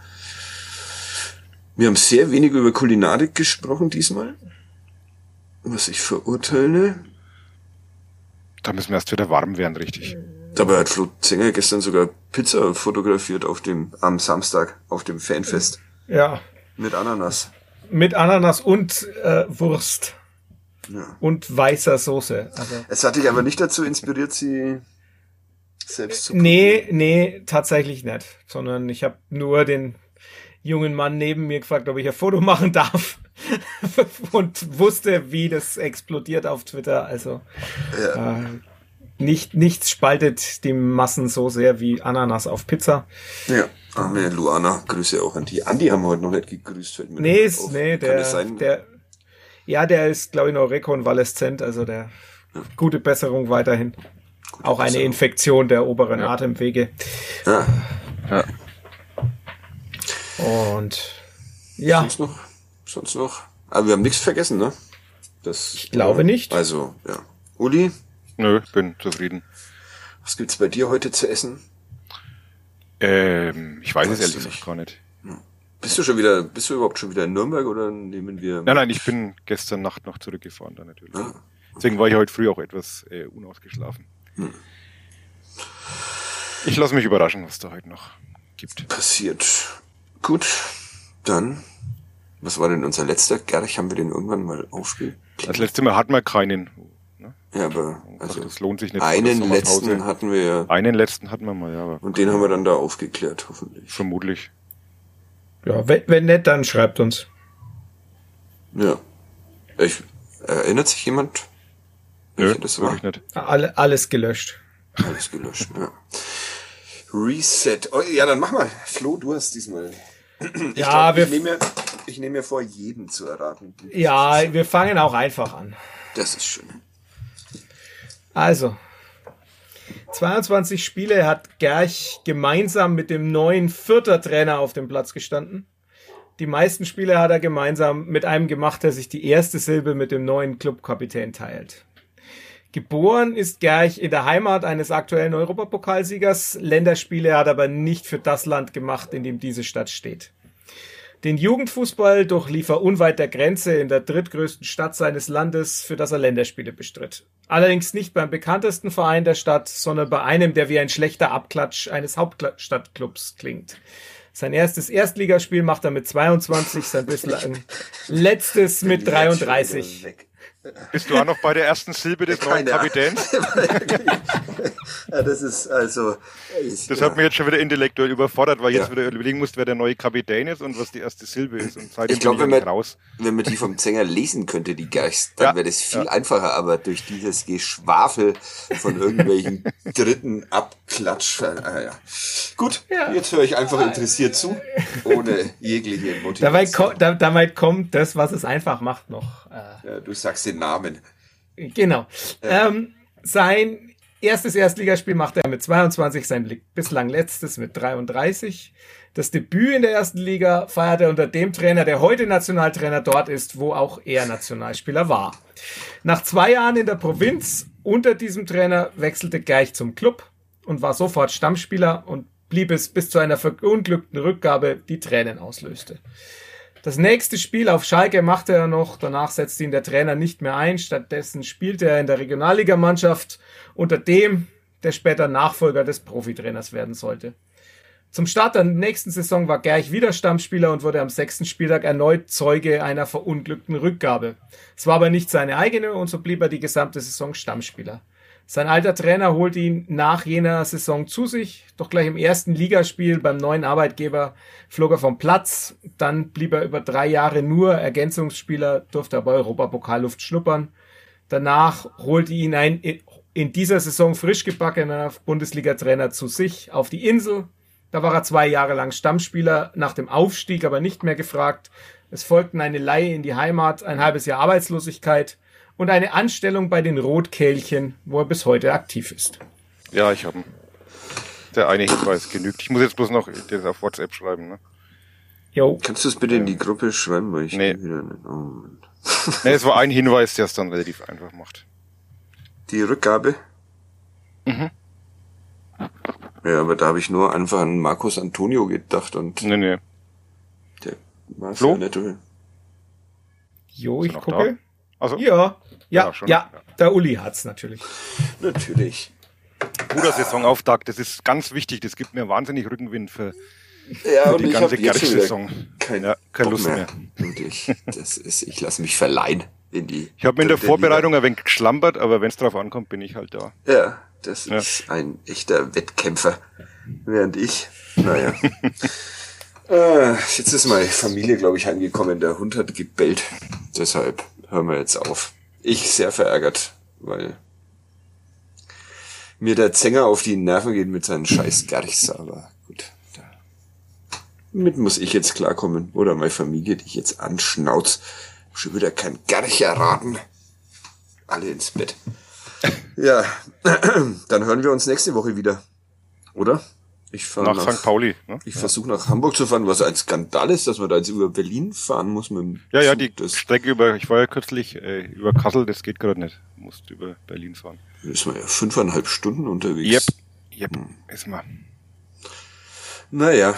wir haben sehr wenig über Kulinarik gesprochen diesmal. Was ich verurteile. Da müssen wir erst wieder warm werden, richtig. Dabei hat Flo Zenger gestern sogar Pizza fotografiert auf dem, am Samstag, auf dem Fanfest. Ja. Mit Ananas. Mit Ananas und äh, Wurst. Ja. Und weißer Soße. Also. Es hat dich aber nicht dazu inspiriert, sie selbst zu kochen. Nee, nee, tatsächlich nicht. Sondern ich habe nur den jungen Mann neben mir gefragt, ob ich ein Foto machen darf. und wusste, wie das explodiert auf Twitter. Also ja. äh, nicht, nichts spaltet die Massen so sehr wie Ananas auf Pizza. Ja, arme Luana, Grüße auch an die. Andi haben wir heute noch nicht gegrüßt. Fällt mir nee, ist, nee, der, der, ja, der ist, glaube ich, noch rekonvaleszent, also der ja. gute Besserung weiterhin. Gute auch Besserung. eine Infektion der oberen ja. Atemwege. Ja. ja. Und ja. Sonst noch? Sonst noch? Aber wir haben nichts vergessen, ne? Das, ich glaube nicht. Also, ja. Uli? Nö, bin zufrieden. Was gibt's bei dir heute zu essen? Ähm, ich weiß es ehrlich gesagt gar nicht. Bist du schon wieder, bist du überhaupt schon wieder in Nürnberg oder nehmen wir? Nein, nein, ich bin gestern Nacht noch zurückgefahren da natürlich. Ah, okay. Deswegen war ich heute früh auch etwas äh, unausgeschlafen. Hm. Ich lasse mich überraschen, was da heute noch gibt. Passiert. Gut, dann, was war denn unser letzter? Gerch, haben wir den irgendwann mal aufgespielt? Das letzte Mal hatten wir keinen. Ne? Ja, aber also das lohnt sich nicht. Einen letzten hatten wir ja. Einen letzten hatten wir mal, ja. Und den haben wir dann da aufgeklärt, hoffentlich. Vermutlich. Ja, wenn, wenn nicht, dann schreibt uns. Ja. Ich, erinnert sich jemand? Nö, das war ich nicht. Alle, alles gelöscht. Alles gelöscht, ja. Reset. Oh, ja, dann mach mal. Flo, du hast diesmal ich ja, glaub, wir. Ich nehme, mir, ich nehme mir vor, jeden zu erraten. Ja, wir fangen auch einfach an. Das ist schön. Also, 22 Spiele hat Gerch gemeinsam mit dem neuen vierter Trainer auf dem Platz gestanden. Die meisten Spiele hat er gemeinsam mit einem gemacht, der sich die erste Silbe mit dem neuen Clubkapitän teilt. Geboren ist Gerch in der Heimat eines aktuellen Europapokalsiegers. Länderspiele hat aber nicht für das Land gemacht, in dem diese Stadt steht. Den Jugendfußball durchlief er unweit der Grenze in der drittgrößten Stadt seines Landes, für das er Länderspiele bestritt. Allerdings nicht beim bekanntesten Verein der Stadt, sondern bei einem, der wie ein schlechter Abklatsch eines Hauptstadtclubs klingt. Sein erstes Erstligaspiel macht er mit 22, sein bislang letztes mit 33. Bist du auch noch bei der ersten Silbe des neuen Kapitäns? ja, das ist also. Ich, das ja. hat mich jetzt schon wieder intellektuell überfordert, weil ich ja. jetzt wieder überlegen musste, wer der neue Kapitän ist und was die erste Silbe ist. Und seitdem ich glaube, wenn man, raus. wenn man die vom Sänger lesen könnte, die Geists, dann ja. wäre das viel einfacher, aber durch dieses Geschwafel von irgendwelchen dritten Abklatsch. Äh, ja. Gut, jetzt höre ich einfach interessiert zu, ohne jegliche Motivation. Dabei, ko dabei kommt das, was es einfach macht, noch. Äh, du sagst den Namen. Genau. Ähm, sein erstes Erstligaspiel macht er mit 22, sein bislang letztes mit 33. Das Debüt in der ersten Liga feiert er unter dem Trainer, der heute Nationaltrainer dort ist, wo auch er Nationalspieler war. Nach zwei Jahren in der Provinz unter diesem Trainer wechselte Geich zum Club und war sofort Stammspieler und blieb es bis zu einer verunglückten Rückgabe, die Tränen auslöste. Das nächste Spiel auf Schalke machte er noch, danach setzte ihn der Trainer nicht mehr ein, stattdessen spielte er in der Regionalligamannschaft unter dem, der später Nachfolger des Profitrainers werden sollte. Zum Start der nächsten Saison war Gerch wieder Stammspieler und wurde am sechsten Spieltag erneut Zeuge einer verunglückten Rückgabe. Es war aber nicht seine eigene und so blieb er die gesamte Saison Stammspieler. Sein alter Trainer holte ihn nach jener Saison zu sich, doch gleich im ersten Ligaspiel beim neuen Arbeitgeber flog er vom Platz. Dann blieb er über drei Jahre nur Ergänzungsspieler, durfte aber Europapokalluft schnuppern. Danach holte ihn ein in dieser Saison frisch gebackener Bundesliga-Trainer zu sich auf die Insel. Da war er zwei Jahre lang Stammspieler, nach dem Aufstieg aber nicht mehr gefragt. Es folgten eine Leihe in die Heimat, ein halbes Jahr Arbeitslosigkeit und eine Anstellung bei den Rotkehlchen, wo er bis heute aktiv ist. Ja, ich habe ihn. Der eine Hinweis genügt. Ich muss jetzt bloß noch das auf WhatsApp schreiben, ne? Jo. Kannst du es bitte in die Gruppe schreiben, weil ich nee. wieder nicht. Oh, nee, es war ein Hinweis, der es dann relativ einfach macht. Die Rückgabe? Mhm. Ja, aber da habe ich nur einfach an Markus Antonio gedacht und. Nee, nee. Der war ja nicht. Jo, ich gucke. Also? Ja, ja, ja, ja, der Uli hat's natürlich. Natürlich. Guter Saisonauftakt, das ist ganz wichtig, das gibt mir wahnsinnig Rückenwind für, ja, für die ganze Gerch-Saison. Kein ja, keine Lust mehr. mehr. Ich, das ist, ich lasse mich verleihen in die. Ich habe mir in der, der Vorbereitung Liga. ein wenig geschlampert, aber wenn es drauf ankommt, bin ich halt da. Ja, das ja. ist ein echter Wettkämpfer, während ich, naja. äh, jetzt ist meine Familie, glaube ich, angekommen. Der Hund hat gebellt. Deshalb hören wir jetzt auf. Ich sehr verärgert, weil mir der Zänger auf die Nerven geht mit seinen scheiß Gerchs, aber gut. Damit muss ich jetzt klarkommen. Oder meine Familie, die ich jetzt anschnauz. Schon wieder kein Gerch erraten. Alle ins Bett. Ja, dann hören wir uns nächste Woche wieder. Oder? Ich fahre nach, nach St. Pauli. Ne? Ich ja. versuche nach Hamburg zu fahren, was ein Skandal ist, dass man da jetzt über Berlin fahren muss mit dem Ja, Zug. ja, die das Strecke über, ich war ja kürzlich äh, über Kassel, das geht gerade nicht. Du musst über Berlin fahren. Da ist man ja fünfeinhalb Stunden unterwegs. Yep, yep, hm. ist man. Naja,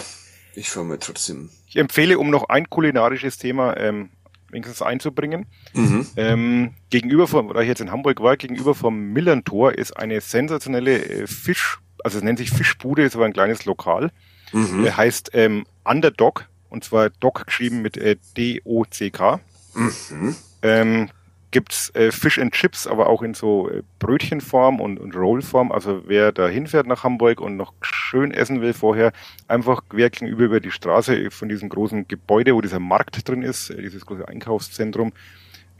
ich fahre mir trotzdem. Ich empfehle, um noch ein kulinarisches Thema ähm, wenigstens einzubringen. Mhm. Ähm, gegenüber vom, da ich jetzt in Hamburg war, gegenüber vom Millern-Tor ist eine sensationelle äh, Fisch, also es nennt sich Fischbude, ist aber ein kleines Lokal. Mhm. Äh, heißt ähm, Underdog, und zwar Dog geschrieben mit äh, D-O-C-K. Mhm. Ähm, gibt's äh, Fish and Chips, aber auch in so äh, Brötchenform und, und Rollform. Also wer da hinfährt nach Hamburg und noch schön essen will vorher, einfach quer gegenüber über die Straße von diesem großen Gebäude, wo dieser Markt drin ist, äh, dieses große Einkaufszentrum.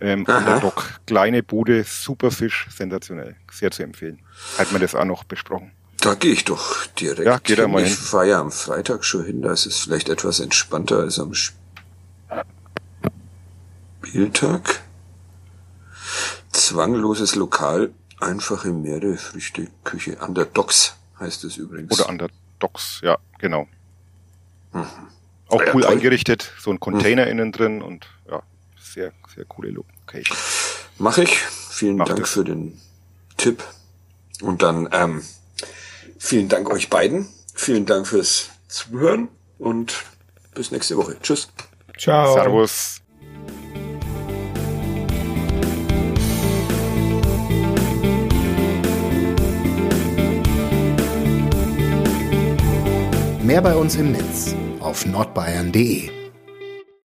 Ähm, Underdog, kleine Bude, super Fisch, sensationell. Sehr zu empfehlen. Hat man das auch noch besprochen. Da gehe ich doch direkt. Ja, geh da mal ich hin. Ich fahre ja am Freitag schon hin, da ist es vielleicht etwas entspannter als am Spieltag. Zwangloses Lokal, einfache Meere, Küche. Underdogs heißt es übrigens. Oder Underdogs, ja, genau. Mhm. Auch ja, cool toll. eingerichtet, so ein Container mhm. innen drin und ja, sehr, sehr coole Location. Mach ich. Vielen Mach Dank das. für den Tipp. Und dann ähm, vielen Dank euch beiden. Vielen Dank fürs Zuhören und bis nächste Woche. Tschüss. Ciao. Servus. Mehr bei uns im Netz auf nordbayern.de